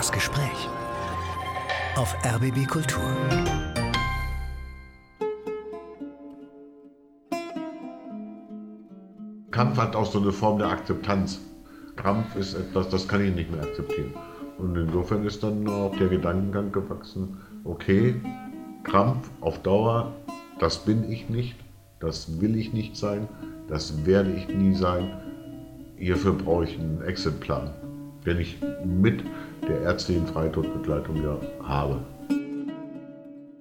Das Gespräch auf RBB Kultur. Kampf hat auch so eine Form der Akzeptanz. Krampf ist etwas, das kann ich nicht mehr akzeptieren. Und insofern ist dann auch der Gedankengang gewachsen, okay, Krampf auf Dauer, das bin ich nicht, das will ich nicht sein, das werde ich nie sein. Hierfür brauche ich einen Exitplan, den ich mit der ärztlichen Freitodbegleitung ja habe.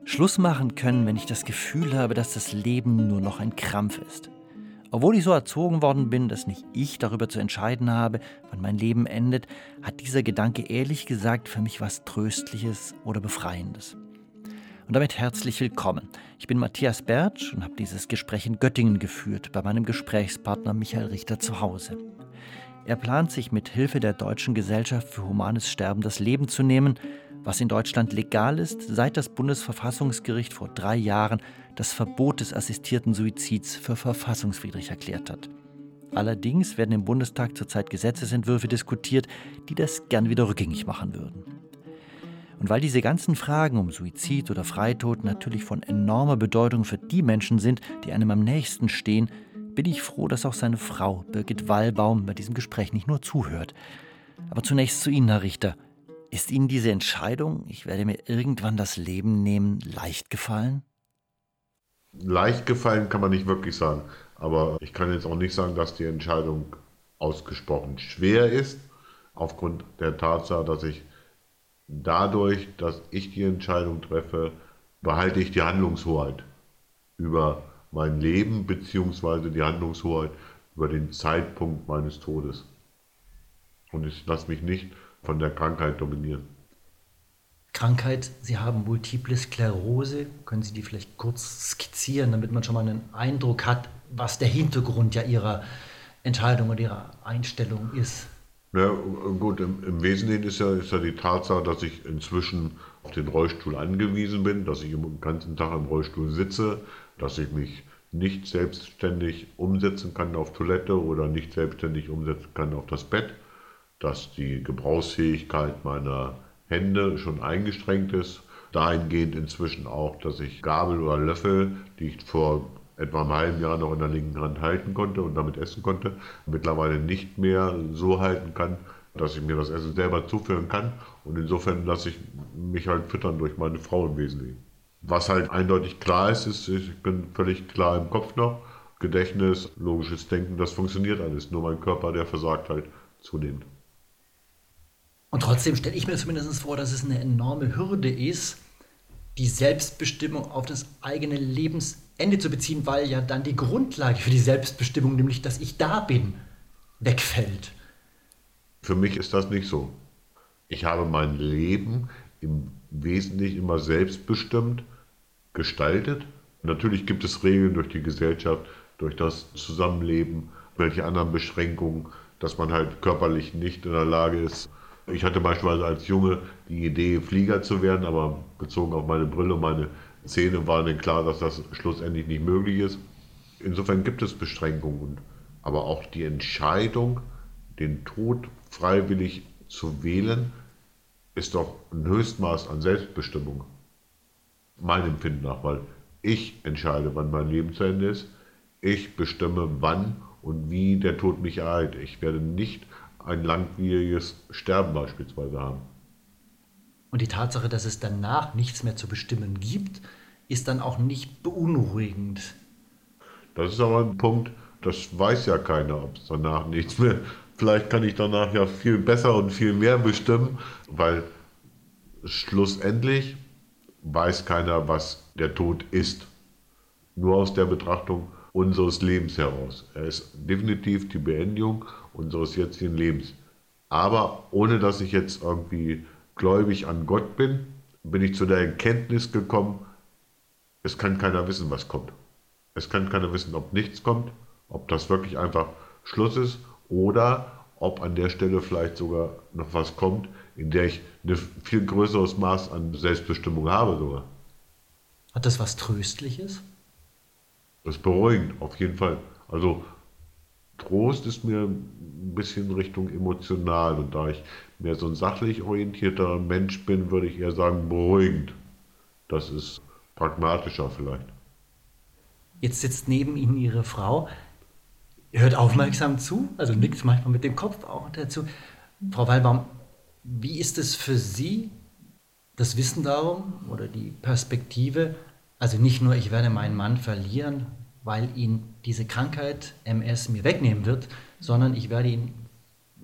Schluss machen können, wenn ich das Gefühl habe, dass das Leben nur noch ein Krampf ist. Obwohl ich so erzogen worden bin, dass nicht ich darüber zu entscheiden habe, wann mein Leben endet, hat dieser Gedanke ehrlich gesagt für mich was Tröstliches oder Befreiendes. Und damit herzlich willkommen. Ich bin Matthias Bertsch und habe dieses Gespräch in Göttingen geführt, bei meinem Gesprächspartner Michael Richter zu Hause. Er plant sich mit Hilfe der Deutschen Gesellschaft für humanes Sterben das Leben zu nehmen, was in Deutschland legal ist, seit das Bundesverfassungsgericht vor drei Jahren das Verbot des assistierten Suizids für verfassungswidrig erklärt hat. Allerdings werden im Bundestag zurzeit Gesetzesentwürfe diskutiert, die das gern wieder rückgängig machen würden. Und weil diese ganzen Fragen um Suizid oder Freitod natürlich von enormer Bedeutung für die Menschen sind, die einem am nächsten stehen, bin ich froh, dass auch seine Frau, Birgit Wallbaum, bei diesem Gespräch nicht nur zuhört. Aber zunächst zu Ihnen, Herr Richter. Ist Ihnen diese Entscheidung, ich werde mir irgendwann das Leben nehmen, leicht gefallen? Leicht gefallen kann man nicht wirklich sagen. Aber ich kann jetzt auch nicht sagen, dass die Entscheidung ausgesprochen schwer ist, aufgrund der Tatsache, dass ich dadurch, dass ich die Entscheidung treffe, behalte ich die Handlungshoheit über mein Leben bzw. die Handlungshoheit über den Zeitpunkt meines Todes. Und ich lasse mich nicht von der Krankheit dominieren. Krankheit, Sie haben multiple Sklerose. Können Sie die vielleicht kurz skizzieren, damit man schon mal einen Eindruck hat, was der Hintergrund ja Ihrer Entscheidung und Ihrer Einstellung ist? Ja, gut, im, im Wesentlichen ist ja, ist ja die Tatsache, dass ich inzwischen auf den Rollstuhl angewiesen bin, dass ich den ganzen Tag im Rollstuhl sitze, dass ich mich nicht selbstständig umsetzen kann auf Toilette oder nicht selbstständig umsetzen kann auf das Bett, dass die Gebrauchsfähigkeit meiner Hände schon eingeschränkt ist. Dahingehend inzwischen auch, dass ich Gabel oder Löffel, die ich vor etwa einem halben Jahr noch in der linken Hand halten konnte und damit essen konnte, mittlerweile nicht mehr so halten kann, dass ich mir das Essen selber zuführen kann. Und insofern lasse ich mich halt füttern durch meine Frau im Wesentlichen. Was halt eindeutig klar ist, ist, ich bin völlig klar im Kopf noch. Gedächtnis, logisches Denken, das funktioniert alles. Nur mein Körper, der versagt halt zunehmend. Und trotzdem stelle ich mir zumindest vor, dass es eine enorme Hürde ist, die Selbstbestimmung auf das eigene Lebensende zu beziehen, weil ja dann die Grundlage für die Selbstbestimmung, nämlich dass ich da bin, wegfällt. Für mich ist das nicht so. Ich habe mein Leben im Wesentlichen immer selbstbestimmt gestaltet. Natürlich gibt es Regeln durch die Gesellschaft, durch das Zusammenleben, welche anderen Beschränkungen, dass man halt körperlich nicht in der Lage ist, ich hatte beispielsweise als Junge die Idee, Flieger zu werden, aber bezogen auf meine Brille und meine Zähne war dann klar, dass das schlussendlich nicht möglich ist. Insofern gibt es Beschränkungen, aber auch die Entscheidung, den Tod freiwillig zu wählen, ist doch ein Höchstmaß an Selbstbestimmung. Mein Empfinden nach, weil ich entscheide, wann mein Leben zu Ende ist. Ich bestimme, wann und wie der Tod mich ereilt. Ich werde nicht ein langwieriges Sterben beispielsweise haben. Und die Tatsache, dass es danach nichts mehr zu bestimmen gibt, ist dann auch nicht beunruhigend. Das ist aber ein Punkt, das weiß ja keiner, ob es danach nichts mehr. Vielleicht kann ich danach ja viel besser und viel mehr bestimmen, weil schlussendlich weiß keiner, was der Tod ist. Nur aus der Betrachtung unseres Lebens heraus. Er ist definitiv die Beendigung unseres jetzigen Lebens. Aber ohne dass ich jetzt irgendwie gläubig an Gott bin, bin ich zu der Erkenntnis gekommen, es kann keiner wissen, was kommt. Es kann keiner wissen, ob nichts kommt, ob das wirklich einfach Schluss ist oder ob an der Stelle vielleicht sogar noch was kommt, in der ich ein viel größeres Maß an Selbstbestimmung habe sogar. Hat das was Tröstliches? Das ist beruhigend, auf jeden Fall. Also Trost ist mir ein bisschen Richtung emotional und da ich mehr so ein sachlich orientierter Mensch bin, würde ich eher sagen beruhigend. Das ist pragmatischer vielleicht. Jetzt sitzt neben Ihnen Ihre Frau, hört aufmerksam zu, also nickt manchmal mit dem Kopf auch dazu. Frau Wallbaum, wie ist es für Sie, das Wissen darum oder die Perspektive, also nicht nur, ich werde meinen Mann verlieren, weil ihn diese Krankheit MS mir wegnehmen wird, sondern ich werde ihn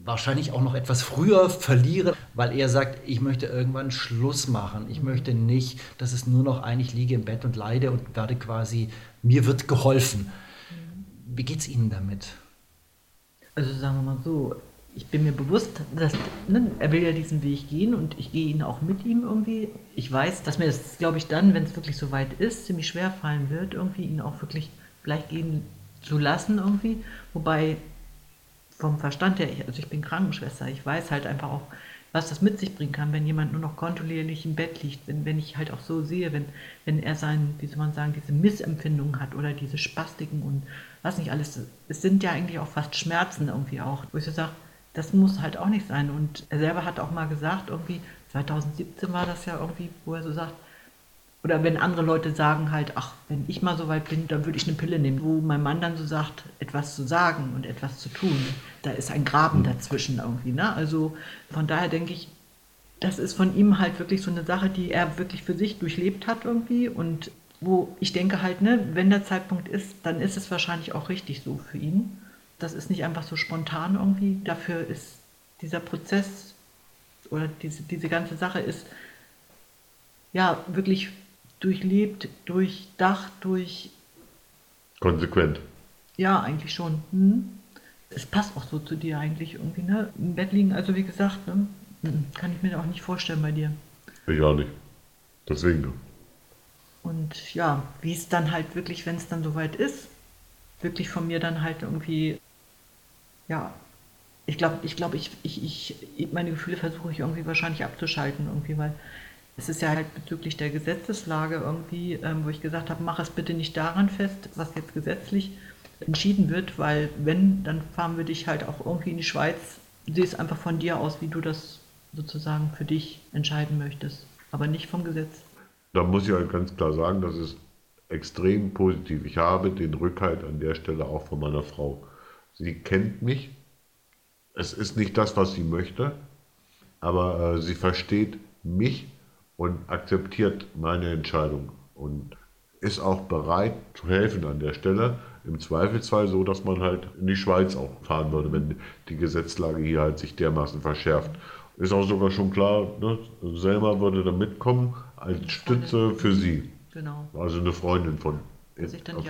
wahrscheinlich auch noch etwas früher verlieren, weil er sagt, ich möchte irgendwann Schluss machen. Ich möchte nicht, dass es nur noch ein, ich liege im Bett und leide und werde quasi, mir wird geholfen. Wie geht es Ihnen damit? Also sagen wir mal so, ich bin mir bewusst, dass ne, er will ja diesen Weg gehen und ich gehe ihn auch mit ihm irgendwie. Ich weiß, dass mir das, glaube ich, dann, wenn es wirklich so weit ist, ziemlich schwer fallen wird, irgendwie ihn auch wirklich gleich gehen zu lassen irgendwie. Wobei vom Verstand her, also ich bin Krankenschwester, ich weiß halt einfach auch, was das mit sich bringen kann, wenn jemand nur noch kontinuierlich im Bett liegt, wenn, wenn ich halt auch so sehe, wenn, wenn er sein, wie soll man sagen, diese Missempfindungen hat oder diese Spastiken und was nicht alles, es sind ja eigentlich auch fast Schmerzen irgendwie auch, wo ich so sage, das muss halt auch nicht sein. Und er selber hat auch mal gesagt, irgendwie 2017 war das ja irgendwie, wo er so sagt, oder wenn andere Leute sagen halt, ach, wenn ich mal so weit bin, dann würde ich eine Pille nehmen, wo mein Mann dann so sagt, etwas zu sagen und etwas zu tun. Da ist ein Graben dazwischen irgendwie. Ne? Also von daher denke ich, das ist von ihm halt wirklich so eine Sache, die er wirklich für sich durchlebt hat irgendwie und wo ich denke halt, ne, wenn der Zeitpunkt ist, dann ist es wahrscheinlich auch richtig so für ihn. Das ist nicht einfach so spontan irgendwie. Dafür ist dieser Prozess oder diese, diese ganze Sache ist ja wirklich durchlebt, durchdacht, durch. Konsequent. Ja, eigentlich schon. Hm? Es passt auch so zu dir eigentlich irgendwie, ne? Im Bett liegen, also wie gesagt, ne? Hm, kann ich mir auch nicht vorstellen bei dir. Ich auch nicht. Deswegen. Und ja, wie es dann halt wirklich, wenn es dann soweit ist, wirklich von mir dann halt irgendwie, ja, ich glaube, ich glaube, ich, ich, ich, meine Gefühle versuche ich irgendwie wahrscheinlich abzuschalten, irgendwie, weil es ist ja halt bezüglich der Gesetzeslage irgendwie, ähm, wo ich gesagt habe, mach es bitte nicht daran fest, was jetzt gesetzlich entschieden wird, weil wenn, dann fahren wir dich halt auch irgendwie in die Schweiz. Sieh es einfach von dir aus, wie du das sozusagen für dich entscheiden möchtest, aber nicht vom Gesetz. Da muss ich halt ganz klar sagen, das ist extrem positiv. Ich habe den Rückhalt an der Stelle auch von meiner Frau. Sie kennt mich. Es ist nicht das, was sie möchte, aber äh, sie versteht mich und akzeptiert meine Entscheidung und ist auch bereit zu helfen an der Stelle. Im Zweifelsfall so, dass man halt in die Schweiz auch fahren würde, wenn die Gesetzlage hier halt sich dermaßen verschärft. Ist auch sogar schon klar, ne? Selma würde da mitkommen als Stütze für sie. Genau. Also eine Freundin von,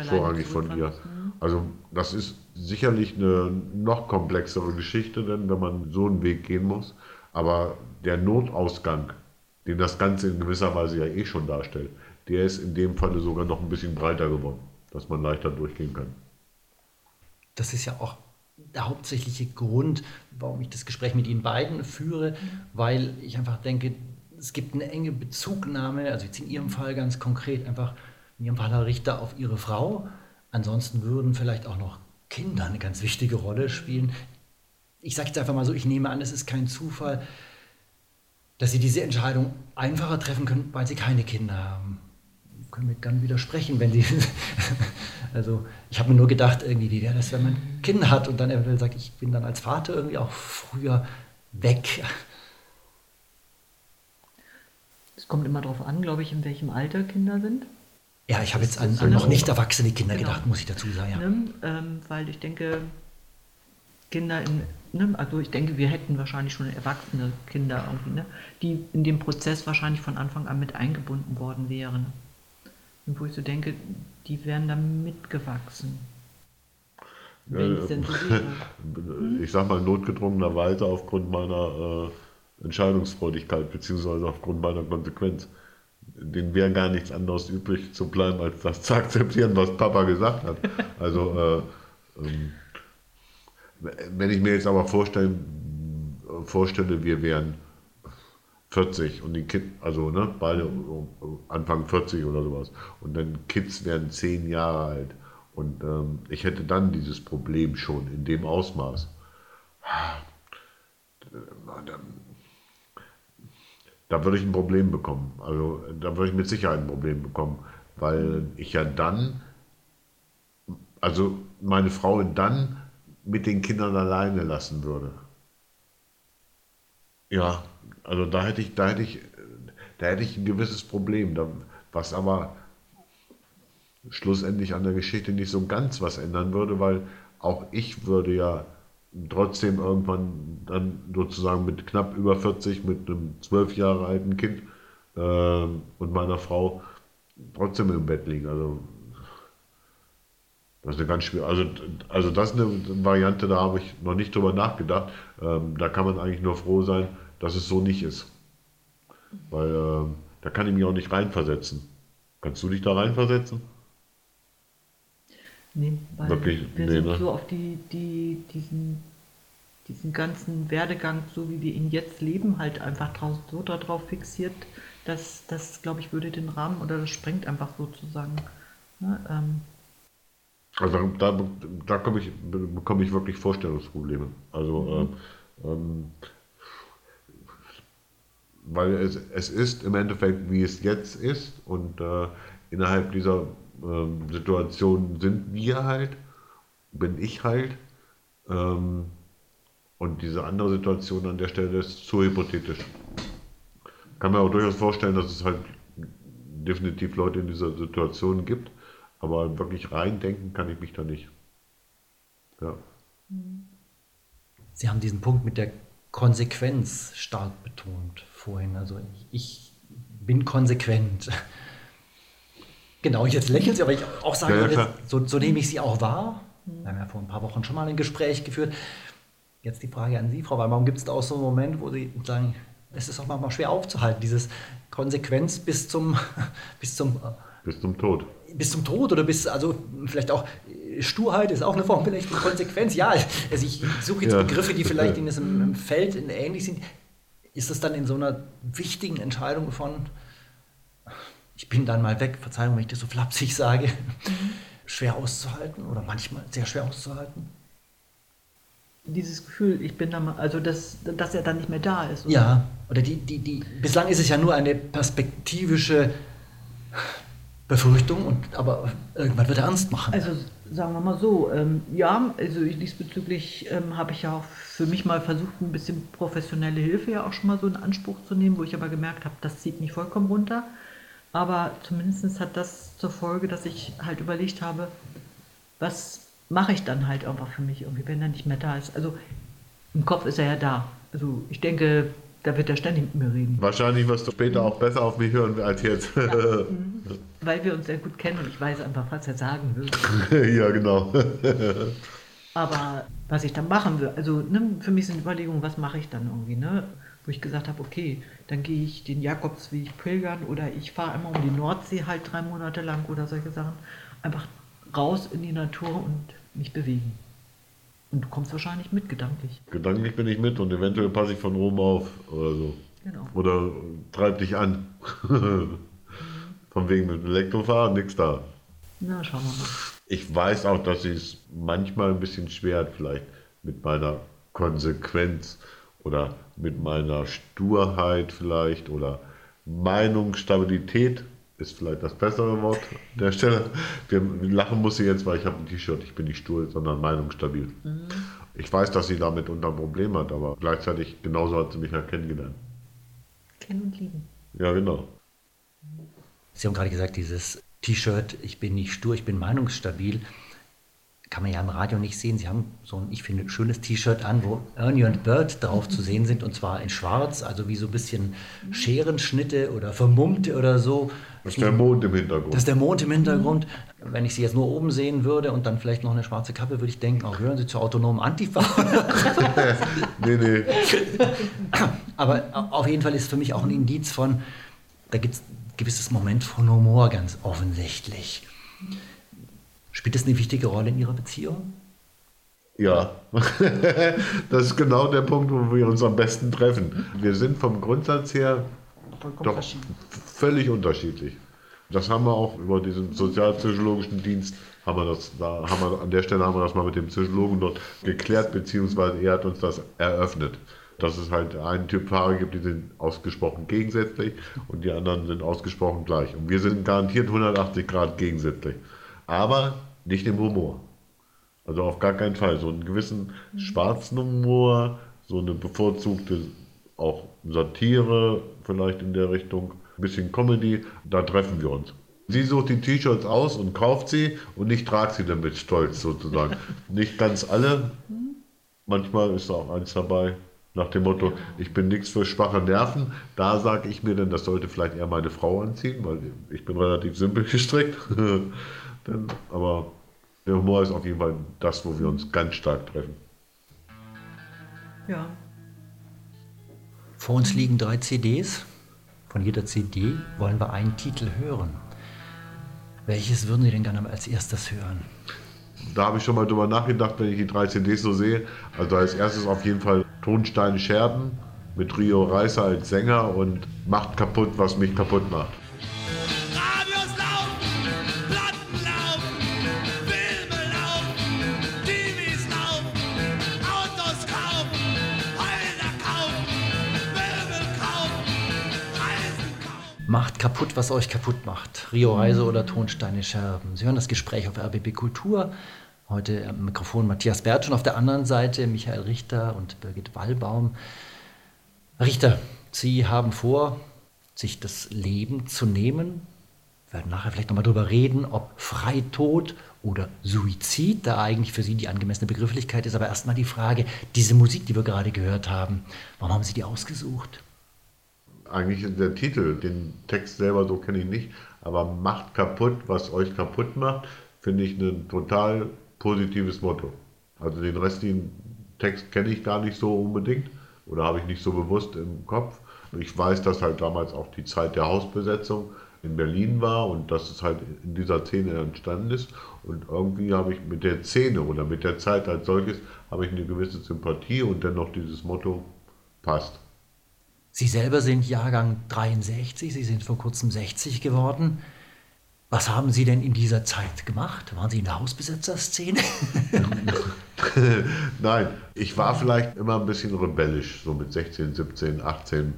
vorrangig von ihr. Mhm. Also das ist sicherlich eine noch komplexere Geschichte, denn wenn man so einen Weg gehen muss. Aber der Notausgang den das Ganze in gewisser Weise ja eh schon darstellt, der ist in dem Falle sogar noch ein bisschen breiter geworden, dass man leichter durchgehen kann. Das ist ja auch der hauptsächliche Grund, warum ich das Gespräch mit Ihnen beiden führe, weil ich einfach denke, es gibt eine enge Bezugnahme, also jetzt in Ihrem Fall ganz konkret einfach, in Ihrem Fall Herr Richter, auf Ihre Frau. Ansonsten würden vielleicht auch noch Kinder eine ganz wichtige Rolle spielen. Ich sage jetzt einfach mal so, ich nehme an, es ist kein Zufall, dass sie diese Entscheidung einfacher treffen können, weil sie keine Kinder haben. Können wir dann widersprechen, wenn sie. Also, ich habe mir nur gedacht, irgendwie, wie wäre das, wenn man Kinder hat und dann eventuell sagt, ich bin dann als Vater irgendwie auch früher weg. Es kommt immer darauf an, glaube ich, in welchem Alter Kinder sind. Ja, ich habe jetzt an, an noch nicht erwachsene Kinder genau. gedacht, muss ich dazu sagen. Ja. Ne? Ähm, weil ich denke, Kinder in ne, also ich denke, wir hätten wahrscheinlich schon erwachsene Kinder irgendwie, ne, die in dem Prozess wahrscheinlich von Anfang an mit eingebunden worden wären. Und wo ich so denke, die wären da mitgewachsen. Ja, ich sag mal notgedrungenerweise aufgrund meiner äh, Entscheidungsfreudigkeit beziehungsweise aufgrund meiner Konsequenz. Denen wäre gar nichts anderes übrig zu bleiben, als das zu akzeptieren, was Papa gesagt hat. Also äh, ähm, wenn ich mir jetzt aber vorstellen, vorstelle, wir wären 40 und die Kids, also ne, beide Anfang 40 oder sowas und dann Kids werden 10 Jahre alt Und ähm, ich hätte dann dieses Problem schon in dem Ausmaß. Da würde ich ein Problem bekommen. Also da würde ich mit Sicherheit ein Problem bekommen, weil ich ja dann, also meine Frau dann mit den Kindern alleine lassen würde. Ja, also da hätte ich, da hätte ich, da hätte ich ein gewisses Problem, was aber schlussendlich an der Geschichte nicht so ganz was ändern würde, weil auch ich würde ja trotzdem irgendwann dann sozusagen mit knapp über 40, mit einem zwölf Jahre alten Kind äh, und meiner Frau trotzdem im Bett liegen. Also das ist eine ganz schwierige, also, also das ist eine Variante, da habe ich noch nicht drüber nachgedacht. Ähm, da kann man eigentlich nur froh sein, dass es so nicht ist. Weil äh, da kann ich mich auch nicht reinversetzen. Kannst du dich da reinversetzen? Nee, weil Wirklich? wir Nee, sind ne? so auf die, die, diesen, diesen ganzen Werdegang, so wie wir ihn jetzt leben, halt einfach draus, so darauf fixiert, dass das, glaube ich, würde den Rahmen oder das sprengt einfach sozusagen. Ne? Ähm, Also da, da komme ich, bekomme ich wirklich Vorstellungsprobleme. Also ähm, ähm, weil es, es ist im Endeffekt, wie es jetzt ist und äh, innerhalb dieser ähm, Situation sind wir halt, bin ich halt ähm, und diese andere Situation an der Stelle ist zu hypothetisch. Kann mir auch durchaus vorstellen, dass es halt definitiv Leute in dieser Situation gibt, aber wirklich reindenken kann ich mich da nicht. Ja. Sie haben diesen Punkt mit der Konsequenz stark betont vorhin. Also ich, ich bin konsequent. Genau, jetzt lächeln Sie, aber ich auch sagen Ja, ja, so, so nehme ich Sie auch wahr. Wir haben ja vor ein paar Wochen schon mal ein Gespräch geführt. Jetzt die Frage an Sie, Frau Weimann, gibt es da auch so einen Moment, wo Sie sagen, es ist auch manchmal schwer aufzuhalten, dieses Konsequenz bis zum, bis zum, Bis zum Tod. Bis zum Tod oder bis, also vielleicht auch äh, Sturheit ist auch eine Form vielleicht von Konsequenz. Ja, also ich suche jetzt Ja. Begriffe, die vielleicht in diesem Feld in- ähnlich sind. Ist das dann in so einer wichtigen Entscheidung von, ich bin dann mal weg, Verzeihung, wenn ich das so flapsig sage, schwer auszuhalten oder manchmal sehr schwer auszuhalten? dieses Gefühl, ich bin da mal, also dass, dass er dann nicht mehr da ist. oder? Ja, oder die, die, die, bislang ist es ja nur eine perspektivische Befürchtung, und, aber irgendwann wird er ernst machen. Also sagen wir mal so, ähm, ja, also ich, diesbezüglich ähm, habe ich ja auch für mich mal versucht, ein bisschen professionelle Hilfe ja auch schon mal so in Anspruch zu nehmen, wo ich aber gemerkt habe, das zieht mich vollkommen runter. Aber zumindest hat das zur Folge, dass ich halt überlegt habe, was mache ich dann halt einfach für mich irgendwie, wenn er nicht mehr da ist. Also im Kopf ist er ja da. Also ich denke, da wird er ständig mit mir reden. Wahrscheinlich wirst du später auch besser auf mich hören als jetzt. Weil wir uns sehr gut kennen und ich weiß einfach, was er sagen will. ja, genau. Aber was ich dann machen will, also ne, für mich sind Überlegungen, was mache ich dann irgendwie, ne? Wo ich gesagt habe, okay, dann gehe ich den Jakobsweg pilgern oder ich fahre einmal um die Nordsee halt drei Monate lang oder solche Sachen. Einfach raus in die Natur und mich bewegen. Und du kommst wahrscheinlich mit gedanklich. Gedanklich bin ich mit und eventuell passe ich von oben auf oder so. Genau. Oder treib dich an. von wegen mit dem Elektrofahren, nix da. Na, schauen wir mal. Ich weiß auch, dass ich es manchmal ein bisschen schwer hat, vielleicht mit meiner Konsequenz oder mit meiner Sturheit vielleicht oder Meinungsstabilität ist vielleicht das bessere Wort an der Stelle. Wir lachen muss ich jetzt, weil ich habe ein T-Shirt, ich bin nicht stur, sondern meinungsstabil. Ich weiß, dass sie damit unter ein Problem hat, aber gleichzeitig genauso hat sie mich ja kennengelernt. Kennen und lieben. Ja, genau. Sie haben gerade gesagt, dieses T-Shirt, ich bin nicht stur, ich bin meinungsstabil, kann man ja im Radio nicht sehen. Sie haben so ein, ich finde, schönes T-Shirt an, wo Ernie und Bert drauf zu sehen sind, und zwar in schwarz, also wie so ein bisschen Scherenschnitte oder vermummte oder so. Das ist der Mond im Hintergrund. Das ist der Mond im Hintergrund. Wenn ich sie jetzt nur oben sehen würde und dann vielleicht noch eine schwarze Kappe, würde ich denken, auch hören Sie zur autonomen Antifa. nee, nee. Aber auf jeden Fall ist für mich auch ein Indiz von, da gibt es ein gewisses Moment von Humor ganz offensichtlich. Spielt das eine wichtige Rolle in Ihrer Beziehung? Ja, das ist genau der Punkt, wo wir uns am besten treffen. Wir sind vom Grundsatz her Vollkommen doch völlig unterschiedlich. Das haben wir auch über diesen sozialpsychologischen Dienst haben wir das, da haben wir, an der Stelle haben wir das mal mit dem Psychologen dort geklärt, beziehungsweise er hat uns das eröffnet. Dass es halt einen Typ Fahrer gibt, die sind ausgesprochen gegensätzlich und die anderen sind ausgesprochen gleich. Und wir sind garantiert 180 Grad gegensätzlich. Aber nicht im Humor. Also auf gar keinen Fall. So einen gewissen schwarzen Humor, so eine bevorzugte auch Satire vielleicht in der Richtung, ein bisschen Comedy, da treffen wir uns. Sie sucht die T-Shirts aus und kauft sie und ich trage sie dann mit Stolz sozusagen. Nicht ganz alle, manchmal ist auch eins dabei, nach dem Motto, ich bin nichts für schwache Nerven. Da sage ich mir dann, das sollte vielleicht eher meine Frau anziehen, weil ich bin relativ simpel gestrickt. aber der Humor ist auf jeden Fall das, wo wir uns ganz stark treffen. Ja. Vor uns liegen drei CDs. Von jeder CD wollen wir einen Titel hören. Welches würden Sie denn gerne als erstes hören? Da habe ich schon mal drüber nachgedacht, wenn ich die drei CDs so sehe. Also als erstes auf jeden Fall Tonstein Scherben mit Rio Reiser als Sänger und macht kaputt, was mich kaputt macht. Macht kaputt, was euch kaputt macht. Rio Reise oder Tonsteine Scherben. Sie hören das Gespräch auf RBB Kultur. Heute am Mikrofon Matthias Bertsch und auf der anderen Seite Michael Richter und Birgit Wallbaum. Richter, Sie haben vor, sich das Leben zu nehmen. Wir werden nachher vielleicht nochmal drüber reden, ob Freitod oder Suizid da eigentlich für Sie die angemessene Begrifflichkeit ist. Aber erstmal die Frage, diese Musik, die wir gerade gehört haben, warum haben Sie die ausgesucht? Eigentlich der Titel, den Text selber so kenne ich nicht, aber macht kaputt, was euch kaputt macht, finde ich ein total positives Motto. Also den restlichen Text kenne ich gar nicht so unbedingt oder habe ich nicht so bewusst im Kopf. Ich weiß, dass halt damals auch die Zeit der Hausbesetzung in Berlin war und dass es halt in dieser Szene entstanden ist. Und irgendwie habe ich mit der Szene oder mit der Zeit als solches habe ich eine gewisse Sympathie und dennoch dieses Motto passt. Sie selber sind Jahrgang 63, Sie sind vor kurzem 60 geworden. Was haben Sie denn in dieser Zeit gemacht? Waren Sie in der Hausbesetzerszene? Nein, ich war vielleicht immer ein bisschen rebellisch, so mit 16, 17, 18.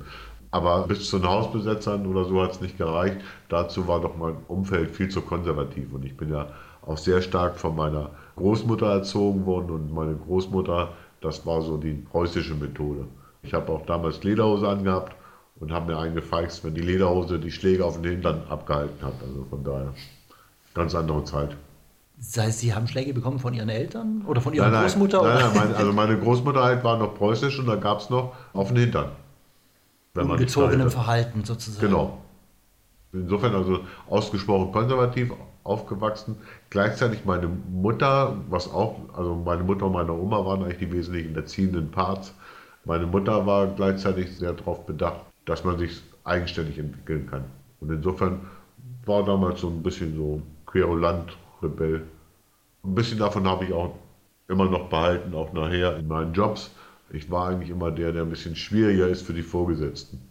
Aber bis zu den Hausbesetzern oder so hat es nicht gereicht. Dazu war doch mein Umfeld viel zu konservativ. Und ich bin ja auch sehr stark von meiner Großmutter erzogen worden. Und meine Großmutter, das war so die preußische Methode. Ich habe auch damals Lederhose angehabt und habe mir eingefeixt, wenn die Lederhose die Schläge auf den Hintern abgehalten hat. Also von daher, ganz andere Zeit. Das heißt, Sie haben Schläge bekommen von Ihren Eltern oder von Ihrer Nein, nein, Großmutter? Nein, nein, meine, also meine Großmutter halt war noch preußisch und da gab es noch auf den Hintern. Wenn Ungezogenem. Verhalten sozusagen. Genau. Insofern also ausgesprochen konservativ aufgewachsen. Gleichzeitig meine Mutter, was auch, also meine Mutter und meine Oma waren eigentlich die wesentlichen erziehenden Parts. Meine Mutter war gleichzeitig sehr darauf bedacht, dass man sich eigenständig entwickeln kann. Und insofern war damals so ein bisschen so querulant, Rebell. Ein bisschen davon habe ich auch immer noch behalten, auch nachher in meinen Jobs. Ich war eigentlich immer der, der ein bisschen schwieriger ist für die Vorgesetzten.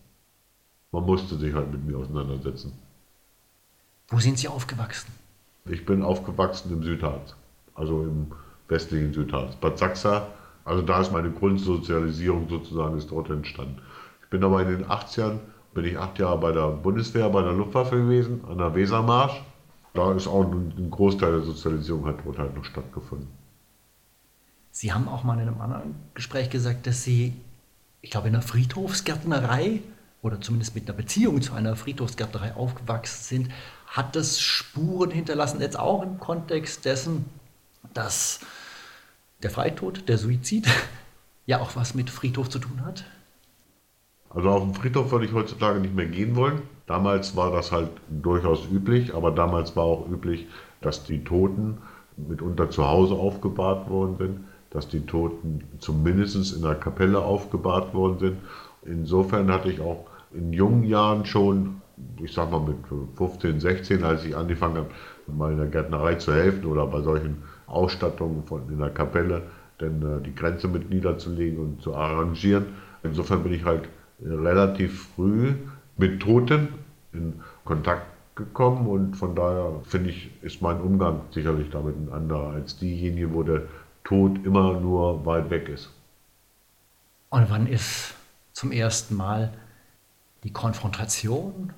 Man musste sich halt mit mir auseinandersetzen. Wo sind Sie aufgewachsen? Ich bin aufgewachsen im Südharz, also im westlichen Südharz. Bad Sachsa, also da ist meine Grundsozialisierung sozusagen ist dort entstanden. Ich bin aber in den 80ern, bin ich acht Jahre bei der Bundeswehr, bei der Luftwaffe gewesen, an der Wesermarsch. Da ist auch ein Großteil der Sozialisierung hat dort halt noch stattgefunden. Sie haben auch mal in einem anderen Gespräch gesagt, dass Sie, ich glaube, in einer Friedhofsgärtnerei oder zumindest mit einer Beziehung zu einer Friedhofsgärtnerei aufgewachsen sind. Hat das Spuren hinterlassen, jetzt auch im Kontext dessen, dass der Freitod, der Suizid, ja auch was mit Friedhof zu tun hat? Also auf den Friedhof würde ich heutzutage nicht mehr gehen wollen. Damals war das halt durchaus üblich, aber damals war auch üblich, dass die Toten mitunter zu Hause aufgebahrt worden sind, dass die Toten zumindest in der Kapelle aufgebahrt worden sind. Insofern hatte ich auch in jungen Jahren schon, ich sag mal mit 15, 16, als ich angefangen habe, mal in der Gärtnerei zu helfen oder bei solchen Ausstattungen von, in der Kapelle, denn äh, die Grenze mit niederzulegen und zu arrangieren. Insofern bin ich halt relativ früh mit Toten in Kontakt gekommen und von daher finde ich, ist mein Umgang sicherlich damit ein anderer als diejenige, wo der Tod immer nur weit weg ist. Und wann ist zum ersten Mal die Konfrontation,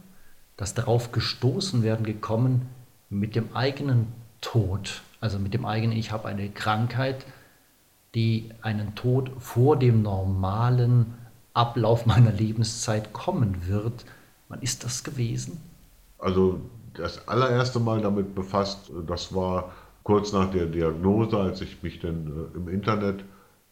das darauf gestoßen werden gekommen mit dem eigenen Tod, also mit dem eigenen, ich habe eine Krankheit, die einen Tod vor dem normalen Ablauf meiner Lebenszeit kommen wird. Wann ist das gewesen? Also das allererste Mal damit befasst, das war kurz nach der Diagnose, als ich mich dann äh, im Internet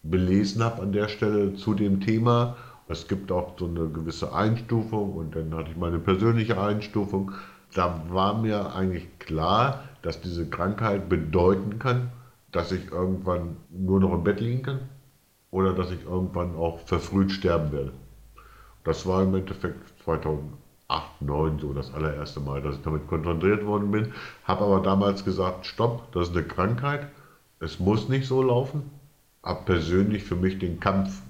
belesen habe an der Stelle zu dem Thema. Es gibt auch so eine gewisse Einstufung und dann hatte ich meine persönliche Einstufung. Da war mir eigentlich klar, dass diese Krankheit bedeuten kann, dass ich irgendwann nur noch im Bett liegen kann oder dass ich irgendwann auch verfrüht sterben werde. Das war im Endeffekt 2008, 2009 so das allererste Mal, dass ich damit konfrontiert worden bin. Habe aber damals gesagt, stopp, das ist eine Krankheit, es muss nicht so laufen. Habe persönlich für mich den Kampf,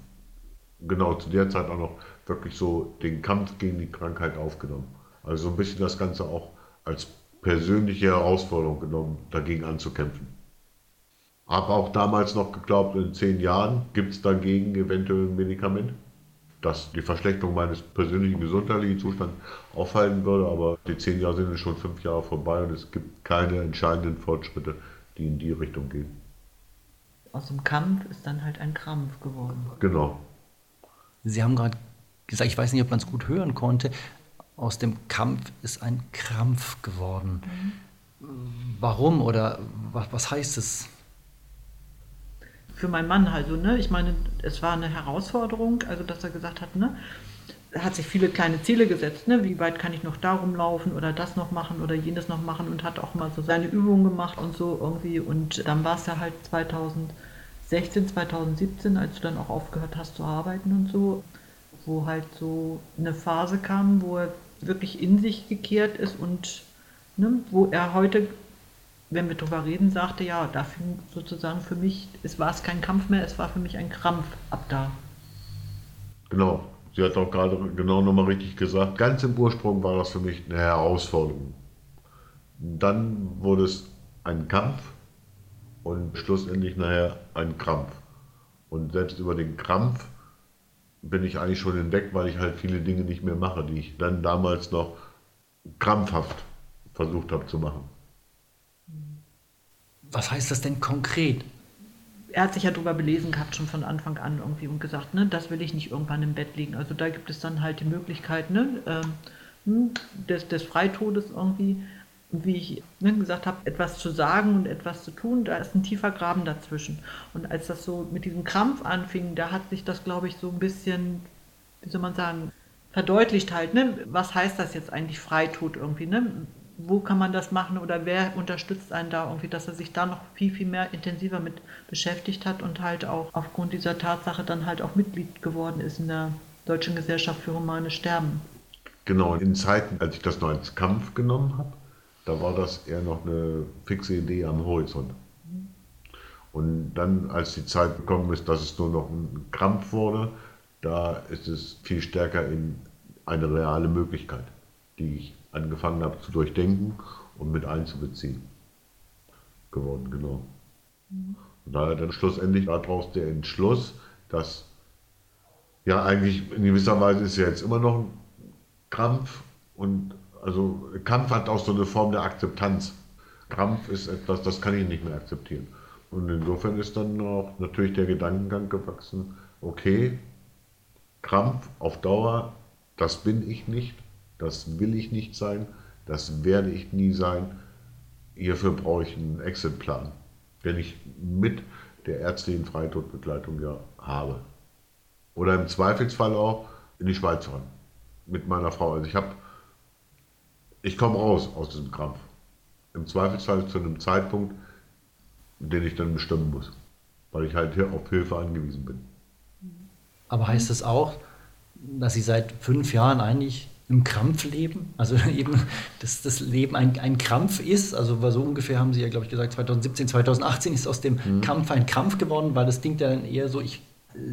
genau zu der Zeit auch noch wirklich so den Kampf gegen die Krankheit aufgenommen. Also so ein bisschen das Ganze auch als persönliche Herausforderung genommen, dagegen anzukämpfen. Habe auch damals noch geglaubt, in zehn Jahren gibt es dagegen eventuell ein Medikament, das die Verschlechterung meines persönlichen gesundheitlichen Zustands aufhalten würde. Aber die zehn Jahre sind schon fünf Jahre vorbei und es gibt keine entscheidenden Fortschritte, die in die Richtung gehen. Aus dem Kampf ist dann halt ein Krampf geworden. Genau. Sie haben gerade gesagt, ich weiß nicht, ob man es gut hören konnte, aus dem Kampf ist ein Krampf geworden. Warum oder was, was heißt es? Für meinen Mann halt so, ne? Ich meine, es war eine Herausforderung, also dass er gesagt hat, ne? Er hat sich viele kleine Ziele gesetzt, ne? Wie weit kann ich noch darum laufen oder das noch machen oder jenes noch machen und hat auch mal so seine Übungen gemacht und so irgendwie. Und dann war es ja halt 2016, 2017, als du dann auch aufgehört hast zu arbeiten und so, wo halt so eine Phase kam, wo er wirklich in sich gekehrt ist und ne, wo er heute, wenn wir darüber reden, sagte, ja, da fing sozusagen für mich, es war es kein Kampf mehr, es war für mich ein Krampf ab da. Genau. Sie hat auch gerade genau nochmal richtig gesagt. Ganz im Ursprung war das für mich eine Herausforderung. Dann wurde es ein Kampf und schlussendlich nachher ein Krampf. Und selbst über den Krampf bin ich eigentlich schon hinweg, weil ich halt viele Dinge nicht mehr mache, die ich dann damals noch krampfhaft versucht habe zu machen. Was heißt das denn konkret? Er hat sich ja darüber belesen gehabt, schon von Anfang an irgendwie und gesagt, ne, das will ich nicht irgendwann im Bett liegen. Also da gibt es dann halt die Möglichkeit ne, ähm, des, des Freitodes irgendwie. Wie ich ne, gesagt habe, etwas zu sagen und etwas zu tun, da ist ein tiefer Graben dazwischen. Und als das so mit diesem Krampf anfing, da hat sich das, glaube ich, so ein bisschen, wie soll man sagen, verdeutlicht halt, ne? was heißt das jetzt eigentlich Freitod irgendwie, ne? wo kann man das machen oder wer unterstützt einen da irgendwie, dass er sich da noch viel, viel mehr intensiver mit beschäftigt hat und halt auch aufgrund dieser Tatsache dann halt auch Mitglied geworden ist in der Deutschen Gesellschaft für Humane Sterben. Genau, in Zeiten, als ich das noch als Kampf genommen habe, da war das eher noch eine fixe Idee am Horizont. Und dann, als die Zeit gekommen ist, dass es nur noch ein Krampf wurde, da ist es viel stärker in eine reale Möglichkeit, die ich angefangen habe zu durchdenken und mit einzubeziehen geworden, genau. Und daher dann schlussendlich daraus der Entschluss, dass ja eigentlich in gewisser Weise ist ja jetzt immer noch ein Krampf und also Kampf hat auch so eine Form der Akzeptanz. Krampf ist etwas, das kann ich nicht mehr akzeptieren. Und insofern ist dann auch natürlich der Gedankengang gewachsen, okay, Krampf auf Dauer, das bin ich nicht, das will ich nicht sein, das werde ich nie sein. Hierfür brauche ich einen Exitplan, den ich mit der ärztlichen Freitodbegleitung ja habe. Oder im Zweifelsfall auch in die Schweiz fahren mit meiner Frau. Also ich habe, ich komme raus aus diesem Krampf. Im Zweifelsfall zu einem Zeitpunkt, den ich dann bestimmen muss, weil ich halt hier auf Hilfe angewiesen bin. Aber heißt das auch, dass Sie seit fünf Jahren eigentlich im Krampf leben? Also eben, dass das Leben ein, ein Krampf ist. Also so ungefähr haben Sie ja, glaube ich, gesagt, 2017, 2018 ist aus dem mhm. Kampf ein Kampf geworden, weil das ja dann eher so, ich,